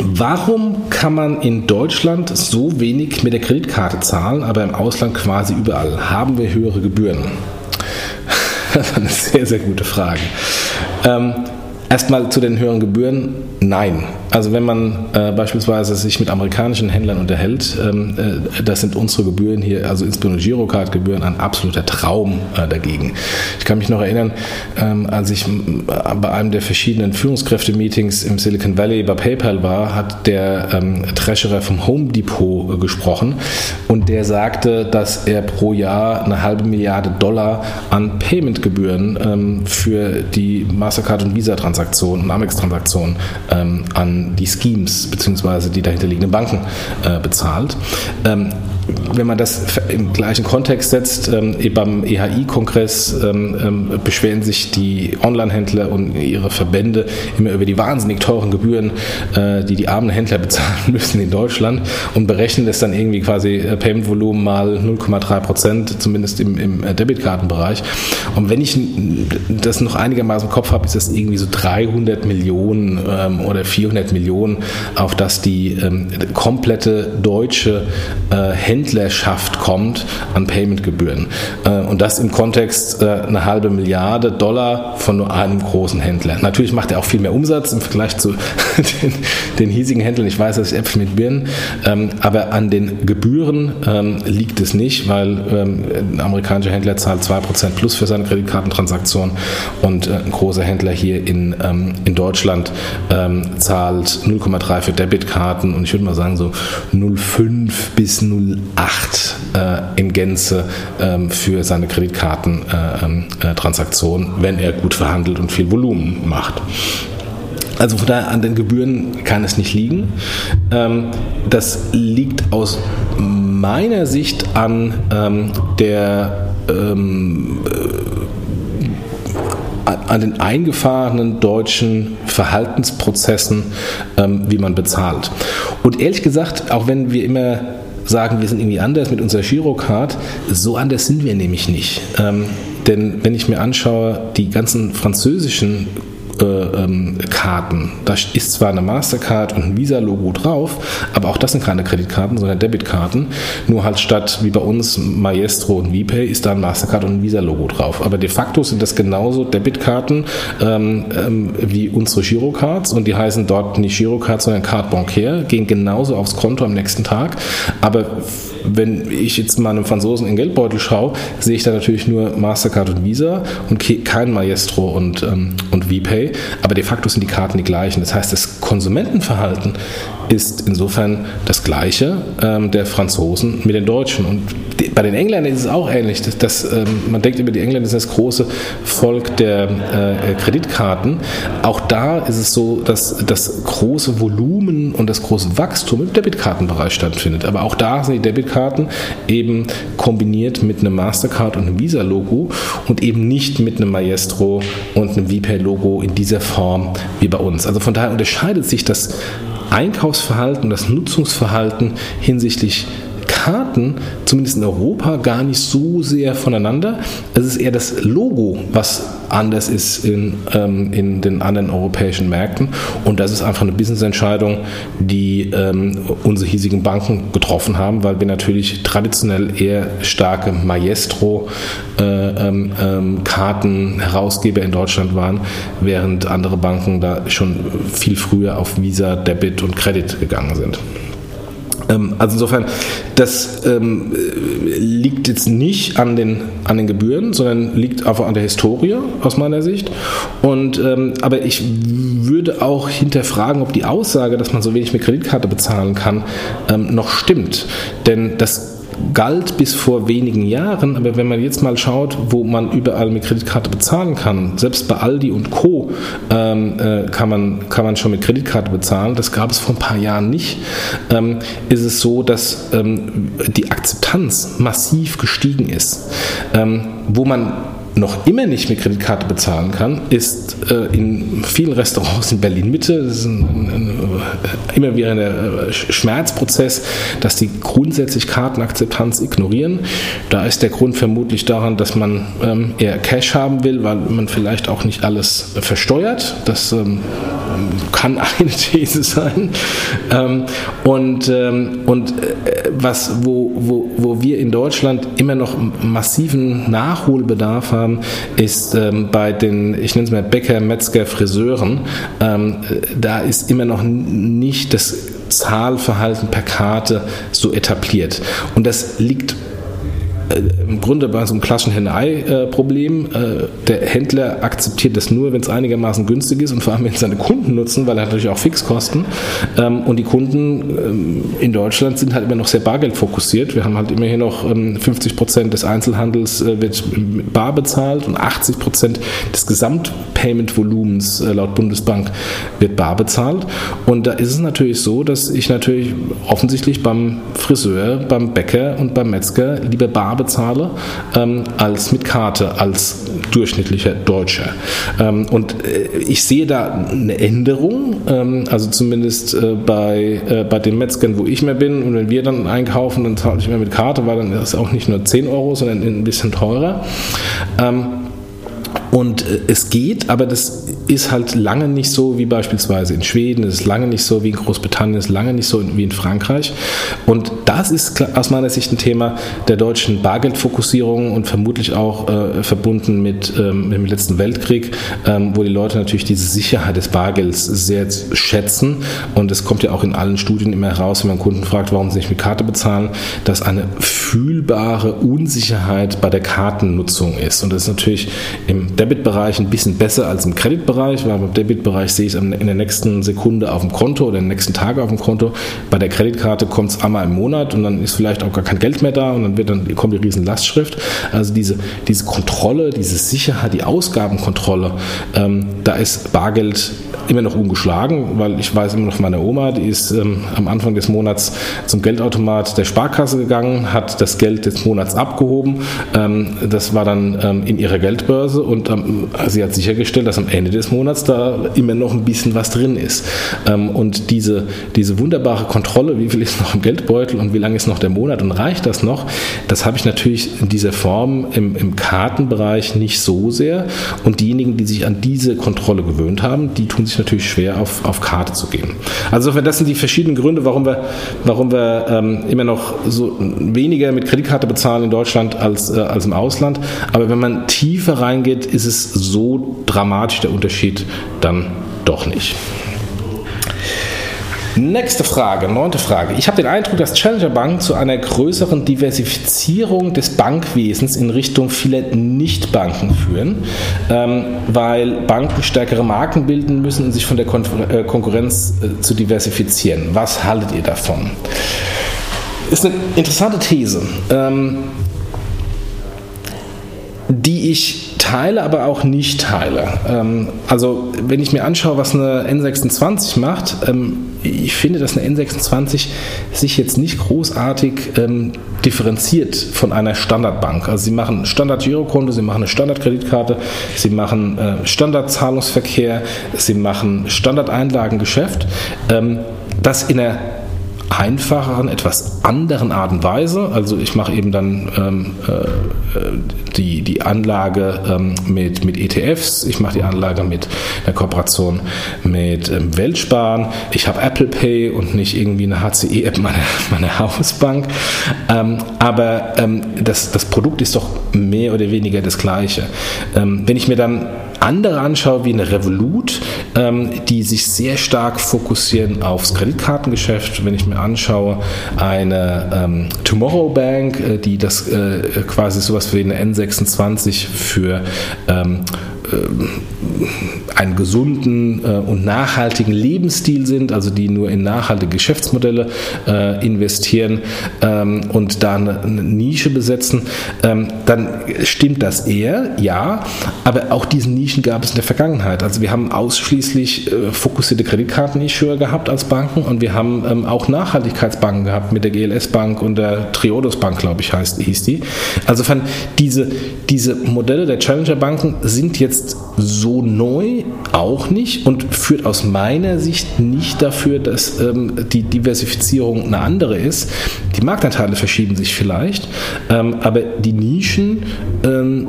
Warum kann man in Deutschland so wenig mit der Kreditkarte zahlen, aber im Ausland quasi überall? Haben wir höhere Gebühren? Das ist eine sehr, sehr gute Frage. Ähm, Erstmal zu den höheren Gebühren. Nein. Also wenn man äh, beispielsweise sich mit amerikanischen Händlern unterhält, ähm, äh, das sind unsere Gebühren hier, also insbesondere Girocard-Gebühren, ein absoluter Traum äh, dagegen. Ich kann mich noch erinnern, ähm, als ich äh, bei einem der verschiedenen Führungskräfte-Meetings im Silicon Valley bei PayPal war, hat der ähm, Treasurer vom Home Depot äh, gesprochen und der sagte, dass er pro Jahr eine halbe Milliarde Dollar an Payment-Gebühren ähm, für die Mastercard und Visa-Transaktionen und Amex-Transaktionen ähm, an die Schemes bzw. die dahinterliegenden Banken äh, bezahlt. Ähm, wenn man das im gleichen Kontext setzt, ähm, beim EHI-Kongress ähm, ähm, beschweren sich die Online-Händler und ihre Verbände immer über die wahnsinnig teuren Gebühren, äh, die die armen Händler bezahlen müssen in Deutschland und berechnen das dann irgendwie quasi äh, Payment-Volumen mal 0,3 Prozent, zumindest im, im äh, Debitkartenbereich. Und wenn ich das noch einigermaßen im Kopf habe, ist das irgendwie so 300 Millionen ähm, oder 400 Millionen, auf das die ähm, komplette deutsche äh, Händlerschaft kommt an Paymentgebühren. Äh, und das im Kontext äh, eine halbe Milliarde Dollar von nur einem großen Händler. Natürlich macht er auch viel mehr Umsatz im Vergleich zu den, den hiesigen Händlern. Ich weiß, dass ich Äpfel mit Birnen, ähm, aber an den Gebühren ähm, liegt es nicht, weil ähm, ein amerikanischer Händler zahlt 2% plus für seine Kreditkartentransaktion und äh, ein großer Händler hier in, in Deutschland zahlt 0,3 für Debitkarten und ich würde mal sagen so 0,5 bis 0,8 äh, in Gänze ähm, für seine Kreditkartentransaktion, äh, wenn er gut verhandelt und viel Volumen macht. Also von daher an den Gebühren kann es nicht liegen. Ähm, das liegt aus meiner Sicht an ähm, der ähm, an den eingefahrenen deutschen Verhaltensprozessen, ähm, wie man bezahlt. Und ehrlich gesagt, auch wenn wir immer sagen, wir sind irgendwie anders mit unserer Girocard, so anders sind wir nämlich nicht. Ähm, denn wenn ich mir anschaue, die ganzen französischen ähm, Karten. Da ist zwar eine Mastercard und ein Visa-Logo drauf, aber auch das sind keine Kreditkarten, sondern Debitkarten. Nur halt statt wie bei uns Maestro und VPay ist da ein Mastercard und ein Visa-Logo drauf. Aber de facto sind das genauso Debitkarten ähm, ähm, wie unsere Girocards und die heißen dort nicht Girocards, sondern Card Bancaire, gehen genauso aufs Konto am nächsten Tag. Aber wenn ich jetzt mal einem Franzosen in den Geldbeutel schaue, sehe ich da natürlich nur Mastercard und Visa und kein Maestro und, ähm, und VPay. Aber de facto sind die Karten die gleichen. Das heißt, das Konsumentenverhalten ist insofern das gleiche ähm, der Franzosen mit den Deutschen. Und die, bei den Engländern ist es auch ähnlich. Dass, dass ähm, man denkt über die Engländer sind das große Volk der äh, Kreditkarten. Auch da ist es so, dass das große Volumen und das große Wachstum im Debitkartenbereich stattfindet. Aber auch da sind die Debitkarten eben kombiniert mit einem Mastercard und einem Visa-Logo und eben nicht mit einem Maestro und einem VPay-Logo in dieser Form wie bei uns. Also von daher unterscheidet sich das Einkaufsverhalten, das Nutzungsverhalten hinsichtlich Karten, zumindest in Europa, gar nicht so sehr voneinander. Es ist eher das Logo, was anders ist in, ähm, in den anderen europäischen Märkten. Und das ist einfach eine Businessentscheidung, die ähm, unsere hiesigen Banken getroffen haben, weil wir natürlich traditionell eher starke Maestro-Karten-Herausgeber äh, ähm, ähm in Deutschland waren, während andere Banken da schon viel früher auf Visa, Debit und Credit gegangen sind. Ähm, also insofern, das ähm, liegt jetzt nicht an den, an den Gebühren, sondern liegt einfach an der Historie aus meiner Sicht. Und, ähm, aber ich würde auch hinterfragen, ob die Aussage, dass man so wenig mit Kreditkarte bezahlen kann, ähm, noch stimmt. Denn das galt bis vor wenigen Jahren, aber wenn man jetzt mal schaut, wo man überall mit Kreditkarte bezahlen kann, selbst bei Aldi und Co. Ähm, äh, kann, man, kann man schon mit Kreditkarte bezahlen, das gab es vor ein paar Jahren nicht, ähm, ist es so, dass ähm, die Akzeptanz massiv gestiegen ist. Ähm, wo man noch immer nicht mit Kreditkarte bezahlen kann, ist äh, in vielen Restaurants in Berlin Mitte, ein, ein, ein, äh, immer wieder ein äh, Schmerzprozess, dass die grundsätzlich Kartenakzeptanz ignorieren. Da ist der Grund vermutlich daran, dass man ähm, eher Cash haben will, weil man vielleicht auch nicht alles versteuert. Das ähm, kann eine These sein. Ähm, und ähm, und äh, was, wo, wo, wo wir in Deutschland immer noch massiven Nachholbedarf haben, haben, ist ähm, bei den, ich nenne es mal Bäcker, Metzger, Friseuren, ähm, da ist immer noch nicht das Zahlverhalten per Karte so etabliert. Und das liegt im Grunde bei so einem klassischen Henne-Ei-Problem. Äh, der Händler akzeptiert das nur, wenn es einigermaßen günstig ist und vor allem, wenn es seine Kunden nutzen, weil er hat natürlich auch Fixkosten. Ähm, und die Kunden ähm, in Deutschland sind halt immer noch sehr bargeldfokussiert. Wir haben halt immerhin noch 50 ähm, Prozent des Einzelhandels äh, wird bar bezahlt und 80 Prozent des Gesamtpayment-Volumens laut Bundesbank wird bar bezahlt. Und da ist es natürlich so, dass ich natürlich offensichtlich beim Friseur, beim Bäcker und beim Metzger lieber bar bezahle ähm, als mit Karte, als durchschnittlicher Deutscher. Ähm, und äh, ich sehe da eine Änderung, ähm, also zumindest äh, bei, äh, bei den Metzgern, wo ich mehr bin. Und wenn wir dann einkaufen, dann zahle ich mehr mit Karte, weil dann ist es auch nicht nur 10 Euro, sondern ein bisschen teurer. Ähm, Und äh, es geht, aber das ist halt lange nicht so wie beispielsweise in Schweden, es ist lange nicht so wie in Großbritannien, es ist lange nicht so wie in Frankreich. Und das ist aus meiner Sicht ein Thema der deutschen Bargeldfokussierung und vermutlich auch äh, verbunden mit, ähm, dem letzten Weltkrieg, ähm, wo die Leute natürlich diese Sicherheit des Bargelds sehr schätzen. Und es kommt ja auch in allen Studien immer heraus, wenn man Kunden fragt, warum sie nicht mit Karte bezahlen, dass eine fühlbare Unsicherheit bei der Kartennutzung ist. Und das ist natürlich im Debitbereich ein bisschen besser als im Kreditbereich, weil beim Debitbereich sehe ich es in der nächsten Sekunde auf dem Konto oder in den nächsten Tagen auf dem Konto. Bei der Kreditkarte kommt es einmal im Monat und dann ist vielleicht auch gar kein Geld mehr da und dann wird dann kommt die riesen Lastschrift. Also diese, diese Kontrolle, diese Sicherheit, die Ausgabenkontrolle, ähm, da ist Bargeld immer noch ungeschlagen, weil ich weiß immer noch meine Oma, die ist ähm, am Anfang des Monats zum Geldautomat der Sparkasse gegangen, hat das Geld des Monats abgehoben. Ähm, das war dann ähm, in ihrer Geldbörse und ähm, sie hat sichergestellt, dass am Ende des Monats da immer noch ein bisschen was drin ist. Ähm, und diese, diese wunderbare Kontrolle, wie viel ist noch im Geldbeutel und wie lange ist noch der Monat und reicht das noch, das habe ich natürlich in dieser Form im, im Kartenbereich nicht so sehr. Und diejenigen, die sich an diese Kontrolle gewöhnt haben, die tun sich natürlich schwer, auf, auf Karte zu gehen. Also das sind die verschiedenen Gründe, warum wir, warum wir ähm, immer noch so weniger mit Kreditkarte bezahlen in Deutschland als, äh, als im Ausland. Aber wenn man tiefer reingeht, ist es so dramatisch der Unterschied dann doch nicht. Nächste Frage, neunte Frage. Ich habe den Eindruck, dass Challenger Bank zu einer größeren Diversifizierung des Bankwesens in Richtung vieler Nichtbanken führen, ähm, weil Banken stärkere Marken bilden müssen, um sich von der äh, Konkurrenz äh, zu diversifizieren. Was haltet ihr davon? Ist eine interessante These. Ähm, die ich teile, aber auch nicht teile. Ähm, also wenn ich mir anschaue, was eine N26 macht, ähm, ich finde, dass eine N26 sich jetzt nicht großartig ähm, differenziert von einer Standardbank. Also sie machen Standard-Girokonto, sie machen eine Standard-Kreditkarte, sie machen äh, Standard-Zahlungsverkehr, sie machen Standard-Einlagengeschäft. Ähm, das in einer einfacheren, etwas anderen Art und Weise. Also ich mache eben dann ähm, äh, die, die Anlage ähm, mit, mit ETFs, ich mache die Anlage mit der Kooperation mit ähm, Weltsparen, ich habe Apple Pay und nicht irgendwie eine HCE-App meiner, meiner Hausbank. Ähm, aber ähm, das, das Produkt ist doch mehr oder weniger das gleiche. Ähm, wenn ich mir dann andere anschaue, wie eine Revolut, die sich sehr stark fokussieren aufs Kreditkartengeschäft. Wenn ich mir anschaue, eine ähm, Tomorrow Bank, äh, die das äh, quasi sowas wie eine N26 für ähm, äh, einen gesunden äh, und nachhaltigen Lebensstil sind, also die nur in nachhaltige Geschäftsmodelle äh, investieren ähm, und da eine, Nische besetzen, ähm, dann stimmt das eher, ja, aber auch diesen Nischen gab es in der Vergangenheit. Also wir haben ausschließlich fokussierte Kreditkartenissuer gehabt als Banken und wir haben ähm, auch Nachhaltigkeitsbanken gehabt mit der GLS Bank und der Triodos Bank, glaube ich, heißt, hieß die. Also von diese, diese Modelle der Challenger Banken sind jetzt jetzt so neu auch nicht und führt aus meiner Sicht nicht dafür, dass ähm, die Diversifizierung eine andere ist. Die Marktanteile verschieben sich vielleicht, ähm, aber die Nischen ähm,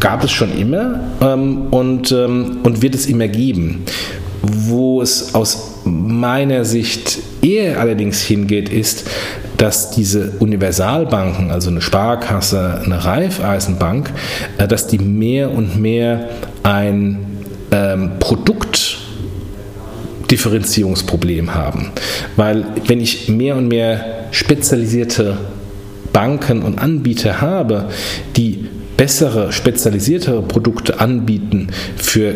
gab es schon immer ähm, und, ähm, und wird es immer geben. Wo es aus meiner Sicht eher allerdings hingeht, ist, dass diese Universalbanken, also eine Sparkasse, eine Raiffeisenbank, äh, dass die mehr und mehr ein ähm, Produktdifferenzierungsproblem haben. Weil wenn ich mehr und mehr spezialisierte Banken und Anbieter habe, die bessere, spezialisiertere Produkte anbieten für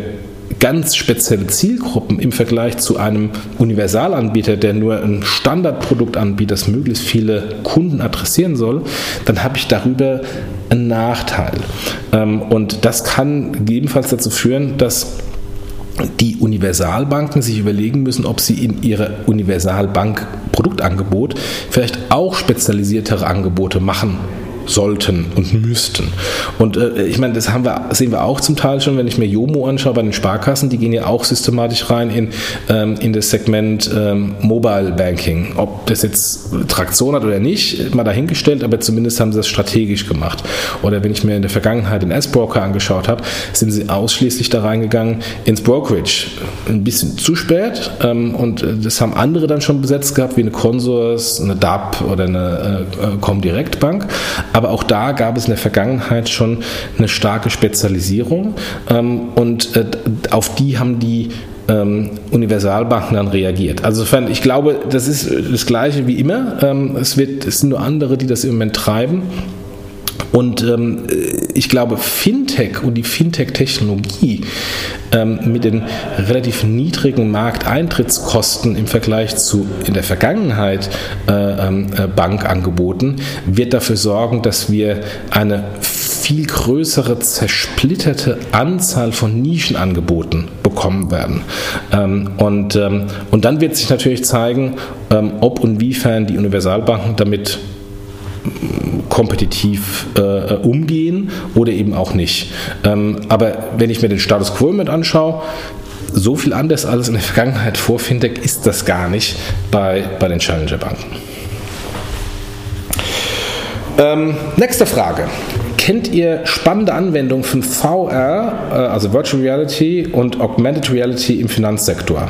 ganz spezielle Zielgruppen im Vergleich zu einem Universalanbieter, der nur ein Standardprodukt anbietet, das möglichst viele Kunden adressieren soll, dann habe ich darüber einen Nachteil. Ähm, und das kann gegebenenfalls dazu führen, dass die Universalbanken sich überlegen müssen, ob sie in ihre Universalbank Produktangebot vielleicht auch spezialisiertere Angebote machen sollten und müssten. Und äh, ich meine, das haben wir, sehen wir auch zum Teil schon, wenn ich mir Jomo anschaue bei den Sparkassen, die gehen ja auch systematisch rein in, ähm, in das Segment ähm, Mobile Banking. Ob das jetzt Traktion hat oder nicht, mal dahingestellt, aber zumindest haben sie das strategisch gemacht. Oder wenn ich mir in der Vergangenheit den S-Broker angeschaut habe, sind sie ausschließlich da reingegangen ins Brokerage. Ein bisschen zu spät ähm, und äh, das haben andere dann schon besetzt gehabt, wie eine Consors, eine DAP oder eine äh, äh Comdirect Bank. Aber auch da gab es in der Vergangenheit schon eine starke Spezialisierung ähm, und äh, auf die haben die ähm, Universalbanken dann reagiert. Also ich glaube, das ist das Gleiche wie immer. Ähm, es, wird, es sind nur andere, die das im Moment treiben. Und ähm, ich glaube, Fintech und die Fintech-Technologie ähm, mit den relativ niedrigen Markteintrittskosten im Vergleich zu in der Vergangenheit äh, ähm, äh, Bankangeboten wird dafür sorgen, dass wir eine viel größere zersplitterte Anzahl von Nischenangeboten bekommen werden. Ähm, und, ähm, und dann wird sich natürlich zeigen, ob und wiefern die Universalbanken damit kompetitiv äh, umgehen oder eben auch nicht. Ähm, aber wenn ich mir den Status quo mit anschaue, so viel anders als in der Vergangenheit vor Fintech ist das gar nicht bei, bei den Challenger-Banken. Ähm, nächste Frage. Kennt ihr spannende Anwendungen von VR, äh, also Virtual Reality und Augmented Reality im Finanzsektor?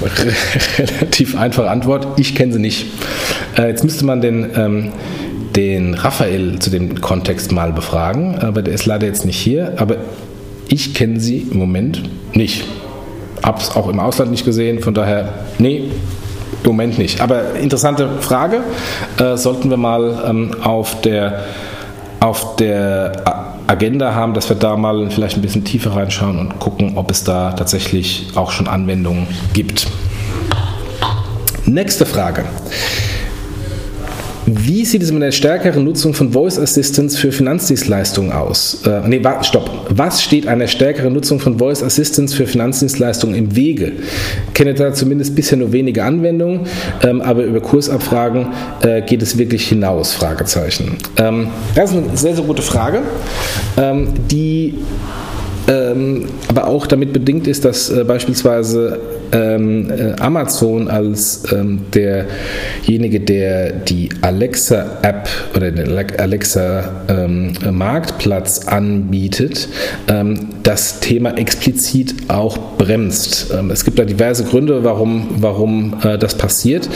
Relativ einfache Antwort, ich kenne sie nicht. Äh, jetzt müsste man den, ähm, den Raphael zu dem Kontext mal befragen, aber der ist leider jetzt nicht hier. Aber ich kenne sie im Moment nicht. Hab's auch im Ausland nicht gesehen, von daher, nee, im Moment nicht. Aber interessante Frage. Äh, sollten wir mal ähm, auf der auf der Agenda haben, dass wir da mal vielleicht ein bisschen tiefer reinschauen und gucken, ob es da tatsächlich auch schon Anwendungen gibt. Nächste Frage. Wie sieht es mit der stärkeren Nutzung von Voice Assistance für Finanzdienstleistungen aus? Äh, nee, wa stopp. Was steht einer stärkeren Nutzung von Voice Assistance für Finanzdienstleistungen im Wege? Ich kenne da zumindest bisher nur wenige Anwendungen, ähm, aber über Kursabfragen äh, geht es wirklich hinaus? Fragezeichen. Ähm, das ist eine sehr, sehr gute Frage, ähm, die ähm, aber auch damit bedingt ist, dass äh, beispielsweise ähm, äh, Amazon als ähm, derjenige, der die Alexa-App oder den Alexa-Marktplatz ähm, anbietet, ähm, das Thema explizit auch bremst. Ähm, es gibt da diverse Gründe, warum, warum äh, das passiert.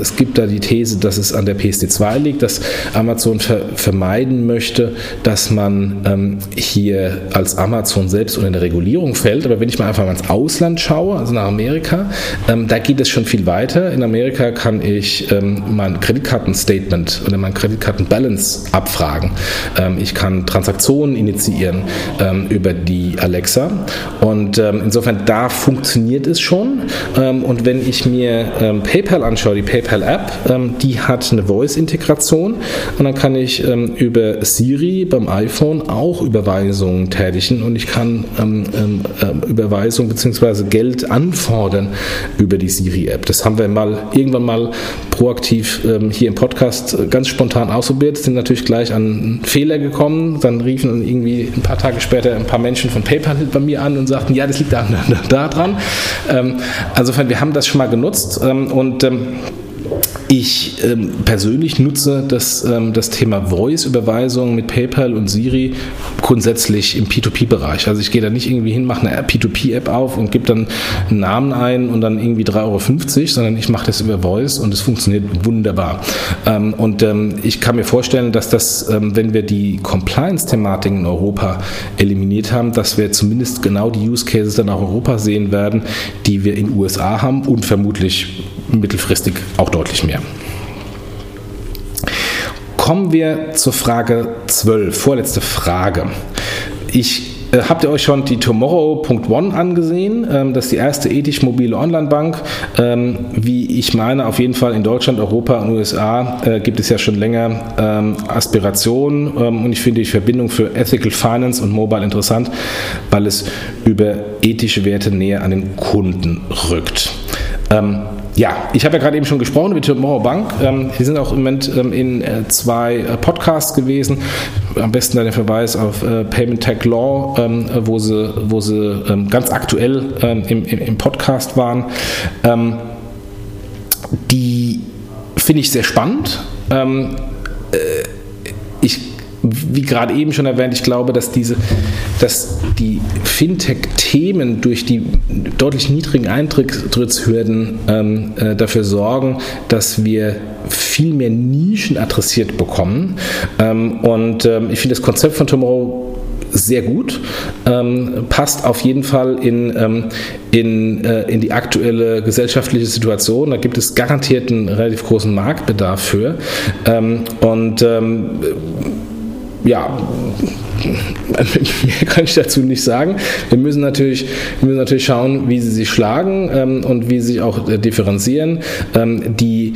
es gibt da die These, dass es an der PSD2 liegt, dass Amazon ver vermeiden möchte, dass man hier als Amazon Amazon selbst unter eine Regulierung fällt. Aber wenn ich mal einfach mal ins Ausland schaue, also nach Amerika, ähm, da geht es schon viel weiter. In Amerika kann ich ähm, mein Kreditkartenstatement oder mein Kreditkartenbalance abfragen. Ähm, ich kann Transaktionen initiieren ähm, über die Alexa. Und ähm, insofern, da funktioniert es schon. Ähm, und wenn ich mir PayPal anschaue, die PayPal-App, die hat eine Voice-Integration. Und dann kann ich über Siri beim iPhone auch Überweisungen tätigen. Und ich kann ähm, ähm, ähm, Überweisung bzw. Geld anfordern über die Siri-App. Das haben wir mal irgendwann mal proaktiv ähm, hier im Podcast äh, ganz spontan ausprobiert, sind natürlich gleich an einen Fehler gekommen. Dann riefen dann irgendwie ein paar Tage später ein paar Menschen von PayPal bei mir an und sagten, ja, das liegt da, da, da dran. Ähm, also wir haben das schon mal genutzt ähm, und ich ähm, persönlich nutze das, ähm, das Thema Voice-Überweisung mit PayPal und Siri grundsätzlich im P2P-Bereich. Also ich gehe da nicht irgendwie hin, mache eine P2P-App auf und gebe dann einen Namen ein und dann irgendwie 3,50 Euro, sondern ich mache das über Voice und es funktioniert wunderbar. Ähm, und ähm, ich kann mir vorstellen, dass das, ähm, wenn wir die Compliance-Thematiken in Europa eliminiert haben, dass wir zumindest genau die Use Cases dann auch Europa sehen werden, die wir in den USA haben und vermutlich mittelfristig auch deutlich mehr. Kommen wir zur Frage 12, vorletzte Frage. Ich äh, Habt ihr euch schon die Tomorrow.one angesehen? Ähm, das ist die erste ethisch mobile Online-Bank. Ähm, wie ich meine, auf jeden Fall in Deutschland, Europa und USA äh, gibt es ja schon länger ähm, Aspirationen und ich finde die Verbindung für Ethical Finance und Mobile interessant, weil es über ethische Werte näher an den Kunden rückt. Ja, ich habe ja gerade eben schon gesprochen über Tomorrow Bank. Ähm, die sind auch im Moment ähm, in äh, zwei äh, Podcasts gewesen. Am besten da der Verweis auf äh, Payment Tech Law, ähm, wo sie, wo sie ähm, ganz aktuell ähm, im, im, Podcast waren. Ähm, die finde ich sehr spannend. Wie gerade eben schon erwähnt, ich glaube, dass diese, dass die Fintech-Themen durch die deutlich niedrigen Eintrittshürden ähm, äh, dafür sorgen, dass wir viel mehr Nischen adressiert bekommen. Ähm, und ähm, ich finde das Konzept von Tomorrow sehr gut, ähm, passt auf jeden Fall in, ähm, in, äh, in die aktuelle gesellschaftliche Situation. Da gibt es garantiert einen relativ großen Marktbedarf für. Ähm, und ähm, ja, mehr kann ich dazu nicht sagen. Wir müssen natürlich, wir müssen natürlich schauen, wie sie sich schlagen ähm, und wie sie sich auch äh, differenzieren. Ähm, die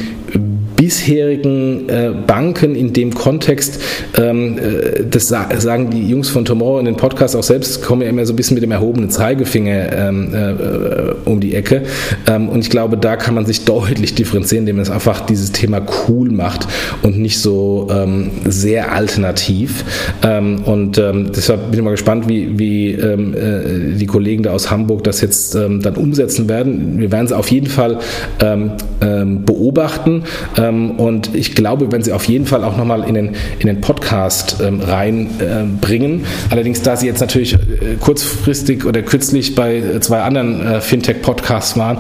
bisherigen äh, Banken in dem Kontext, ähm, äh, das sagen die Jungs von Tomorrow in den Podcasts auch selbst, kommen ja immer so ein bisschen mit dem erhobenen Zeigefinger ähm, äh, um die Ecke. Ähm, und ich glaube, da kann man sich deutlich differenzieren, indem man es einfach dieses Thema cool macht und nicht so ähm, sehr alternativ. Ähm, und ähm, deshalb bin ich mal gespannt, wie, wie äh, die Kollegen da aus Hamburg das jetzt dann umsetzen werden. Wir werden es auf jeden Fall beobachten. Ähm, und ich glaube, wenn sie auf jeden Fall auch nochmal in den, in den Podcast ähm, reinbringen. Äh, Allerdings, da sie jetzt natürlich äh, kurzfristig oder kürzlich bei äh, zwei anderen äh, Fintech-Podcasts waren,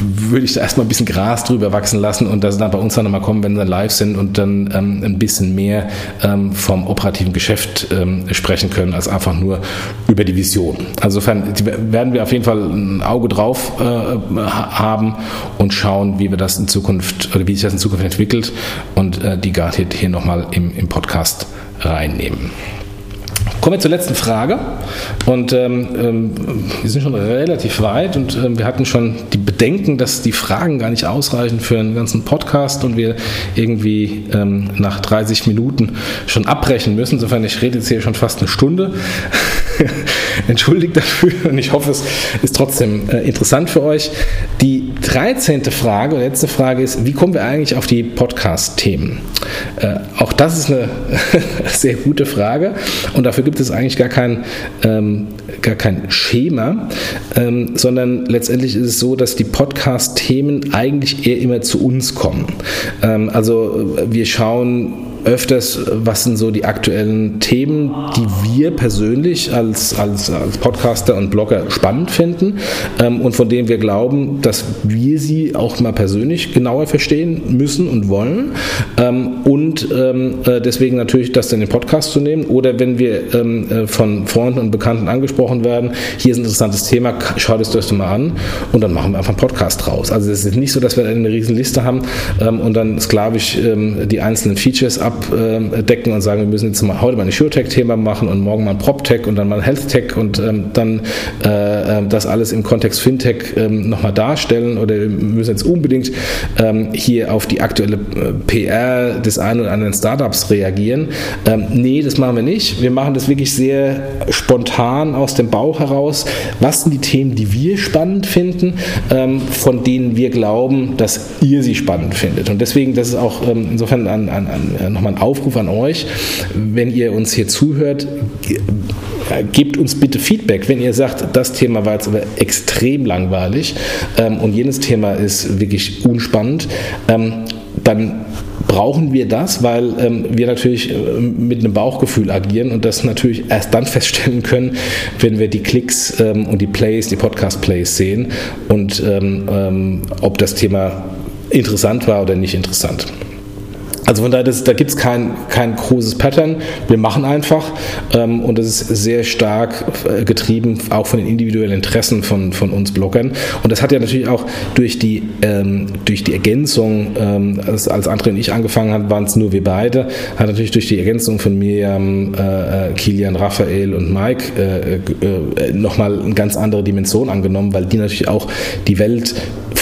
würde ich da erstmal ein bisschen Gras drüber wachsen lassen und sie dann bei uns dann nochmal kommen, wenn sie dann live sind und dann ähm, ein bisschen mehr ähm, vom operativen Geschäft ähm, sprechen können, als einfach nur über die Vision. Also insofern werden wir auf jeden Fall ein Auge drauf haben und schauen, wie wir das in Zukunft oder wie sich das in Zukunft entwickelt und äh, die Guardhit hier nochmal im, im Podcast reinnehmen. Kommen wir zur letzten Frage. Und ähm, ähm, wir sind schon relativ weit und ähm, wir hatten schon die Bedenken, dass die Fragen gar nicht ausreichen für einen ganzen Podcast und wir irgendwie ähm, nach 30 Minuten schon abbrechen müssen. Insofern, ich rede jetzt hier schon fast eine Stunde. Entschuldigt dafür und ich hoffe, es ist trotzdem äh, interessant für euch. Die 13. Frage, letzte Frage ist, wie kommen wir eigentlich auf die Podcast-Themen? Äh, auch das ist eine sehr gute Frage und dafür gibt es eigentlich gar kein, ähm, gar kein Schema, ähm, sondern letztendlich ist es so, dass die Podcast-Themen eigentlich eher immer zu uns kommen. Ähm, also wir schauen öfters, was sind so die aktuellen Themen, die wir persönlich als, als, als Podcaster und Blogger spannend finden ähm, und von denen wir glauben, dass wir sie auch mal persönlich genauer verstehen müssen und wollen. Ähm, und ähm, äh, deswegen natürlich das in den Podcast zu nehmen. Oder wenn wir ähm, äh, von Freunden und Bekannten angesprochen werden, hier ist ein interessantes Thema, schau das euch mal an und dann machen wir einfach einen Podcast draus. Also es ist nicht so, dass wir eine riesen Liste haben ähm, und dann sklavisch ähm, die einzelnen Features ab abdecken und sagen, wir müssen jetzt mal heute mal ein SureTech-Thema machen und morgen mal ein PropTech und dann mal ein HealthTech und ähm, dann äh, äh, das alles im Kontext Fintech ähm, nochmal darstellen oder wir müssen jetzt unbedingt ähm, hier auf die aktuelle äh, PR des einen oder anderen Startups reagieren. Ähm, nee, das machen wir nicht. Wir machen das wirklich sehr spontan aus dem Bauch heraus. Was sind die Themen, die wir spannend finden, ähm, von denen wir glauben, dass ihr sie spannend findet? Und deswegen, das ist auch ähm, insofern an, an, an, nochmal ein Aufruf an euch, wenn ihr uns hier zuhört, gebt uns bitte Feedback, wenn ihr sagt, das Thema war jetzt aber extrem langweilig ähm, und jenes Thema ist wirklich unspannend, ähm, dann brauchen wir das, weil ähm, wir natürlich äh, mit einem Bauchgefühl agieren und das natürlich erst dann feststellen können, wenn wir die Klicks ähm, und die Plays, die Podcast-Plays sehen und ähm, ähm, ob das Thema interessant war oder nicht interessant. Also von daher, das, da gibt es kein, kein großes Pattern. Wir machen einfach ähm, und das ist sehr stark äh, getrieben auch von den individuellen Interessen von, von uns Bloggern. Und das hat ja natürlich auch durch die, ähm, durch die Ergänzung, ähm, als, als André und ich angefangen haben, waren es nur wir beide, hat natürlich durch die Ergänzung von Miriam, äh, äh Kilian, Raphael und Mike äh, äh, nochmal eine ganz andere Dimension angenommen, weil die natürlich auch die Welt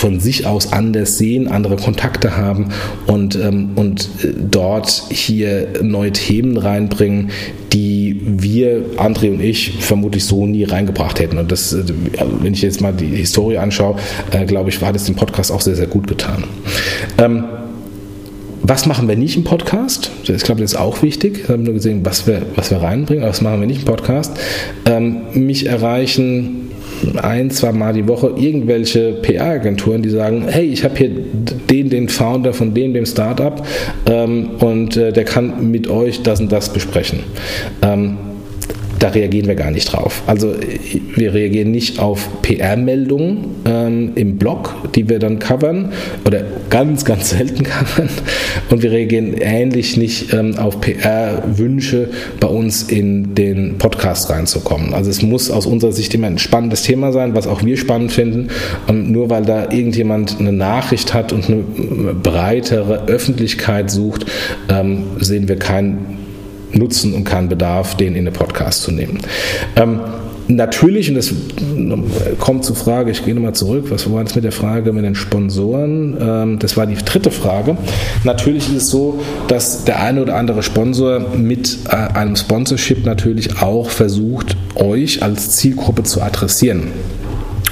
von sich aus anders sehen, andere Kontakte haben und, ähm, und äh, dort hier neue Themen reinbringen, die wir, André und ich, vermutlich so nie reingebracht hätten. Und das, äh, wenn ich jetzt mal die Historie anschaue, äh, glaube ich, war das dem Podcast auch sehr, sehr gut getan. Ähm, was machen wir nicht im Podcast? Ich glaube, das ist auch wichtig. Ich habe nur gesehen, was wir, was wir reinbringen, aber was machen wir nicht im Podcast? Ähm, mich erreichen ein, zwei Mal die Woche irgendwelche PR-Agenturen, die sagen, hey, ich habe hier den, den Founder von dem, dem Startup ähm, und äh, der kann mit euch das und das besprechen. Ähm, da reagieren wir gar nicht drauf. Also wir reagieren nicht auf PR-Meldungen ähm, im Blog, die wir dann covern oder ganz, ganz selten covern. Und wir reagieren ähnlich nicht ähm, auf PR-Wünsche bei uns in den Podcast reinzukommen. Also es muss aus unserer Sicht immer ein spannendes Thema sein, was auch wir spannend finden. Und nur weil da irgendjemand eine Nachricht hat und eine breitere Öffentlichkeit sucht, ähm, sehen wir keinen Nutzen und keinen Bedarf, den in den Podcast zu nehmen. Ähm, Natürlich, und das kommt zur Frage, ich gehe nochmal zurück, was war das mit der Frage mit den Sponsoren? Ähm, das war die dritte Frage. Natürlich ist es so, dass der eine oder andere Sponsor mit äh, einem Sponsorship natürlich auch versucht, euch als Zielgruppe zu adressieren.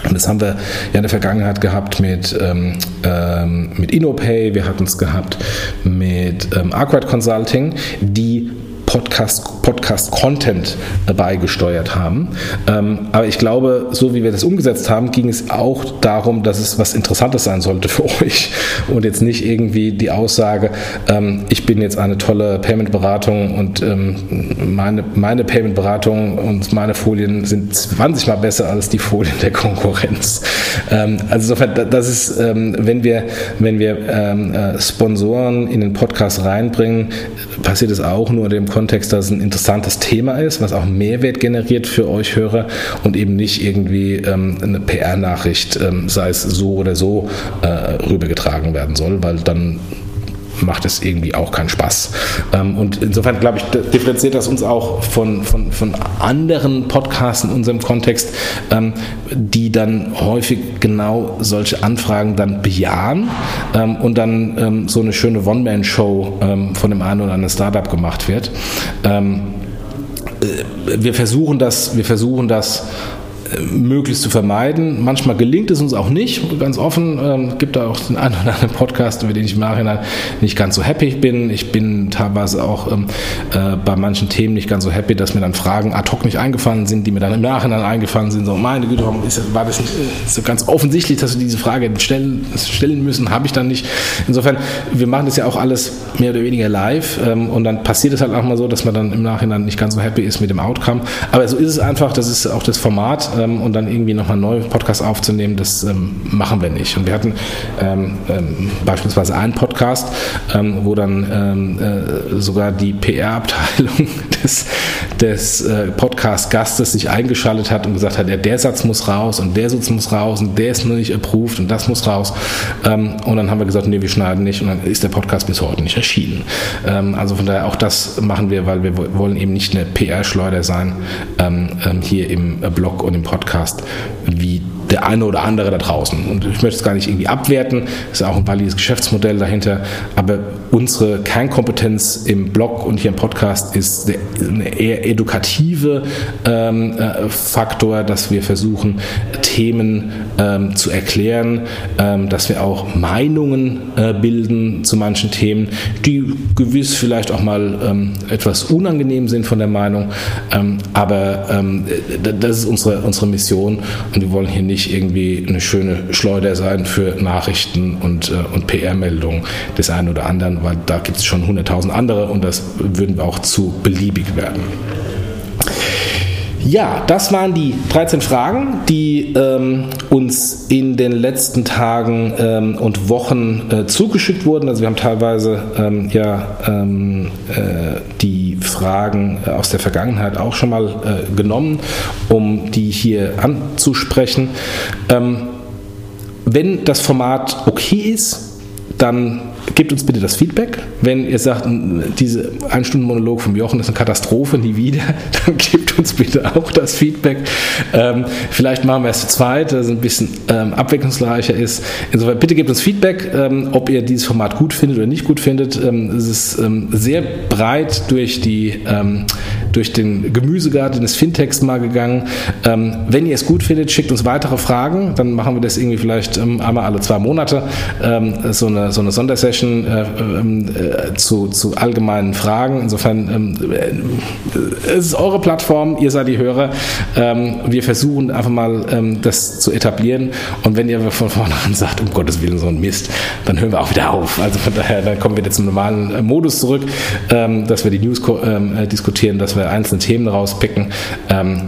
Und das haben wir ja in der Vergangenheit gehabt mit, ähm, ähm, mit InnoPay, wir hatten es gehabt mit ähm, Arkwright Consulting, die Podcast, Podcast Content beigesteuert haben. Ähm, aber ich glaube, so wie wir das umgesetzt haben, ging es auch darum, dass es was Interessantes sein sollte für euch und jetzt nicht irgendwie die Aussage, ähm, ich bin jetzt eine tolle Payment-Beratung und ähm, meine, meine Payment-Beratung und meine Folien sind 20 mal besser als die Folien der Konkurrenz. Also insofern, das ist, wenn wir, wenn wir äh, Sponsoren in den Podcast reinbringen, passiert es auch nur in dem Kontext, Kontext, dass es ein interessantes Thema ist, was auch Mehrwert generiert für euch Hörer und eben nicht irgendwie ähm, eine PR-Nachricht, ähm, sei es so oder so, äh, rübergetragen werden soll, weil dann macht es irgendwie auch keinen Spaß. Ähm, und insofern, glaube ich, differenziert das uns auch von, von, von anderen Podcasts in unserem Kontext, ähm, die dann häufig genau solche Anfragen dann bejahen ähm, und dann so eine schöne One-Man-Show von dem einen oder anderen Startup gemacht wird. Äh, wir versuchen das, wir versuchen das möglichst zu vermeiden. Manchmal gelingt es uns auch nicht, ganz offen. Ähm, gibt da auch den einen oder anderen Podcast, über den ich im Nachhinein nicht ganz so happy bin. Ich bin teilweise auch ähm, äh, bei manchen Themen nicht ganz so happy, dass mir dann Fragen ad hoc nicht eingefallen sind, die mir dann im Nachhinein eingefallen sind. So, meine Güte, warum ist, war das nicht äh, so ganz offensichtlich, dass wir diese Frage stellen, stellen müssen? Habe ich dann nicht. Insofern, wir machen das ja auch alles mehr oder weniger live ähm, und dann passiert es halt auch mal so, dass man dann im Nachhinein nicht ganz so happy ist mit dem Outcome. Aber so ist es einfach, das ist auch das Format ähm, und dann irgendwie nochmal einen neuen Podcast aufzunehmen, das ähm, machen wir nicht. Und wir hatten ähm, ähm beispielsweise einen Podcast, ähm, wo dann äh, sogar die PR-Abteilung des, des äh, Podcast-Gastes sich eingeschaltet hat und gesagt hat, ja, der Satz muss raus und der Satz muss raus und der ist nur nicht approved und das muss raus. und dann haben wir gesagt, nee, wir schneiden nicht und dann ist der Podcast bis heute nicht erschienen. also von daher auch das machen wir, weil wir wollen eben nicht eine PR-Schleuder sein hier im Blog und im Podcast Podcast wie der eine oder andere da draußen. Und ich möchte es gar nicht irgendwie abwerten, ist ja auch ein valides Geschäftsmodell dahinter, aber unsere Kernkompetenz im Blog und hier im Podcast ist der eher edukative ähm, äh, Faktor, dass wir versuchen, Themen ähm, zu erklären, ähm, dass wir auch Meinungen äh, bilden zu manchen Themen, die gewiss vielleicht auch mal ähm, etwas unangenehm sind von der Meinung, ähm, aber ähm, das ist unsere, unsere Mission. Und wir wollen hier nicht irgendwie eine schöne Schleuder sein für Nachrichten und, äh, und PR-Meldungen des einen oder anderen, weil da gibt es schon 100.000 andere und das würden wir auch zu beliebig werden. Ja, das waren die 13 Fragen, die ähm, uns in den letzten Tagen ähm, und Wochen äh, zugeschickt wurden. Also wir haben teilweise ähm, ja ähm, äh, die Fragen äh, aus der Vergangenheit auch schon mal äh, genommen, um die hier anzusprechen. Ähm, wenn das Format okay ist, dann gebt uns bitte das Feedback. Wenn ihr sagt, diese ein Stunden Monolog vom Jochen ist eine Katastrophe, nie wieder, dann gebt uns bitte auch das Feedback. Ähm, vielleicht machen wir es zu zweit, dass es ein bisschen ähm, abwechslungsreicher ist. Insofern bitte gebt uns Feedback, ähm, ob ihr dieses Format gut findet oder nicht gut findet. Ähm, es ist ähm, sehr breit durch die ähm, durch den Gemüsegarten des Fintechs mal gegangen. wenn ihr es gut findet, schickt uns weitere Fragen. Dann machen wir das irgendwie vielleicht einmal alle zwei Monate. so eine, so eine Sondersession äh, äh, zu, zu allgemeinen Fragen. Insofern äh, es ist eure Plattform, ihr seid die Hörer. wir versuchen einfach mal das zu etablieren. Und wenn ihr von vornherein sagt, um Gottes Willen so ein Mist, dann hören wir auch wieder auf. Also von daher, dann kommen wir jetzt zum normalen Modus zurück, dass wir die News diskutieren, dass wir einzelne Themen rauspicken.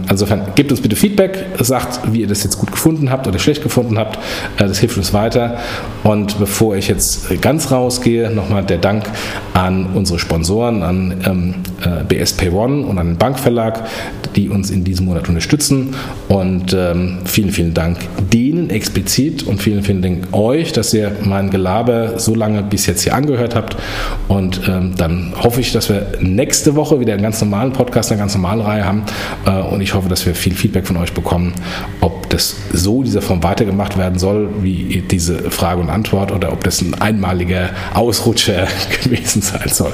insofern gebt uns bitte Feedback, sagt, wie ihr das jetzt gut gefunden habt oder schlecht gefunden habt. das hilft uns weiter. Und bevor ich jetzt ganz rausgehe, nochmal der Dank an unsere Sponsoren, an ähm, äh, BS Pay One und an den Bankverlag, die uns in diesem Monat unterstützen. Und ähm, vielen, vielen Dank denen explizit und vielen, vielen Dank euch, dass ihr mein Gelaber so lange bis jetzt hier angehört habt. Und ähm, dann hoffe ich, dass wir nächste Woche wieder einen ganz normalen Podcast, eine ganz normale Reihe haben. Äh, und ich hoffe, dass wir viel Feedback von euch bekommen, ob das so dieser Form weitergemacht werden soll, wie diese Frage und Antwort, oder ob das ein einmaliger Ausrutscher gewesen sein soll.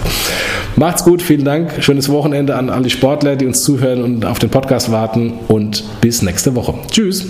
Macht's gut, vielen Dank. Schönes Wochenende an alle Sportler, die uns zuhören und auf den Podcast warten und bis nächste Woche. Tschüss.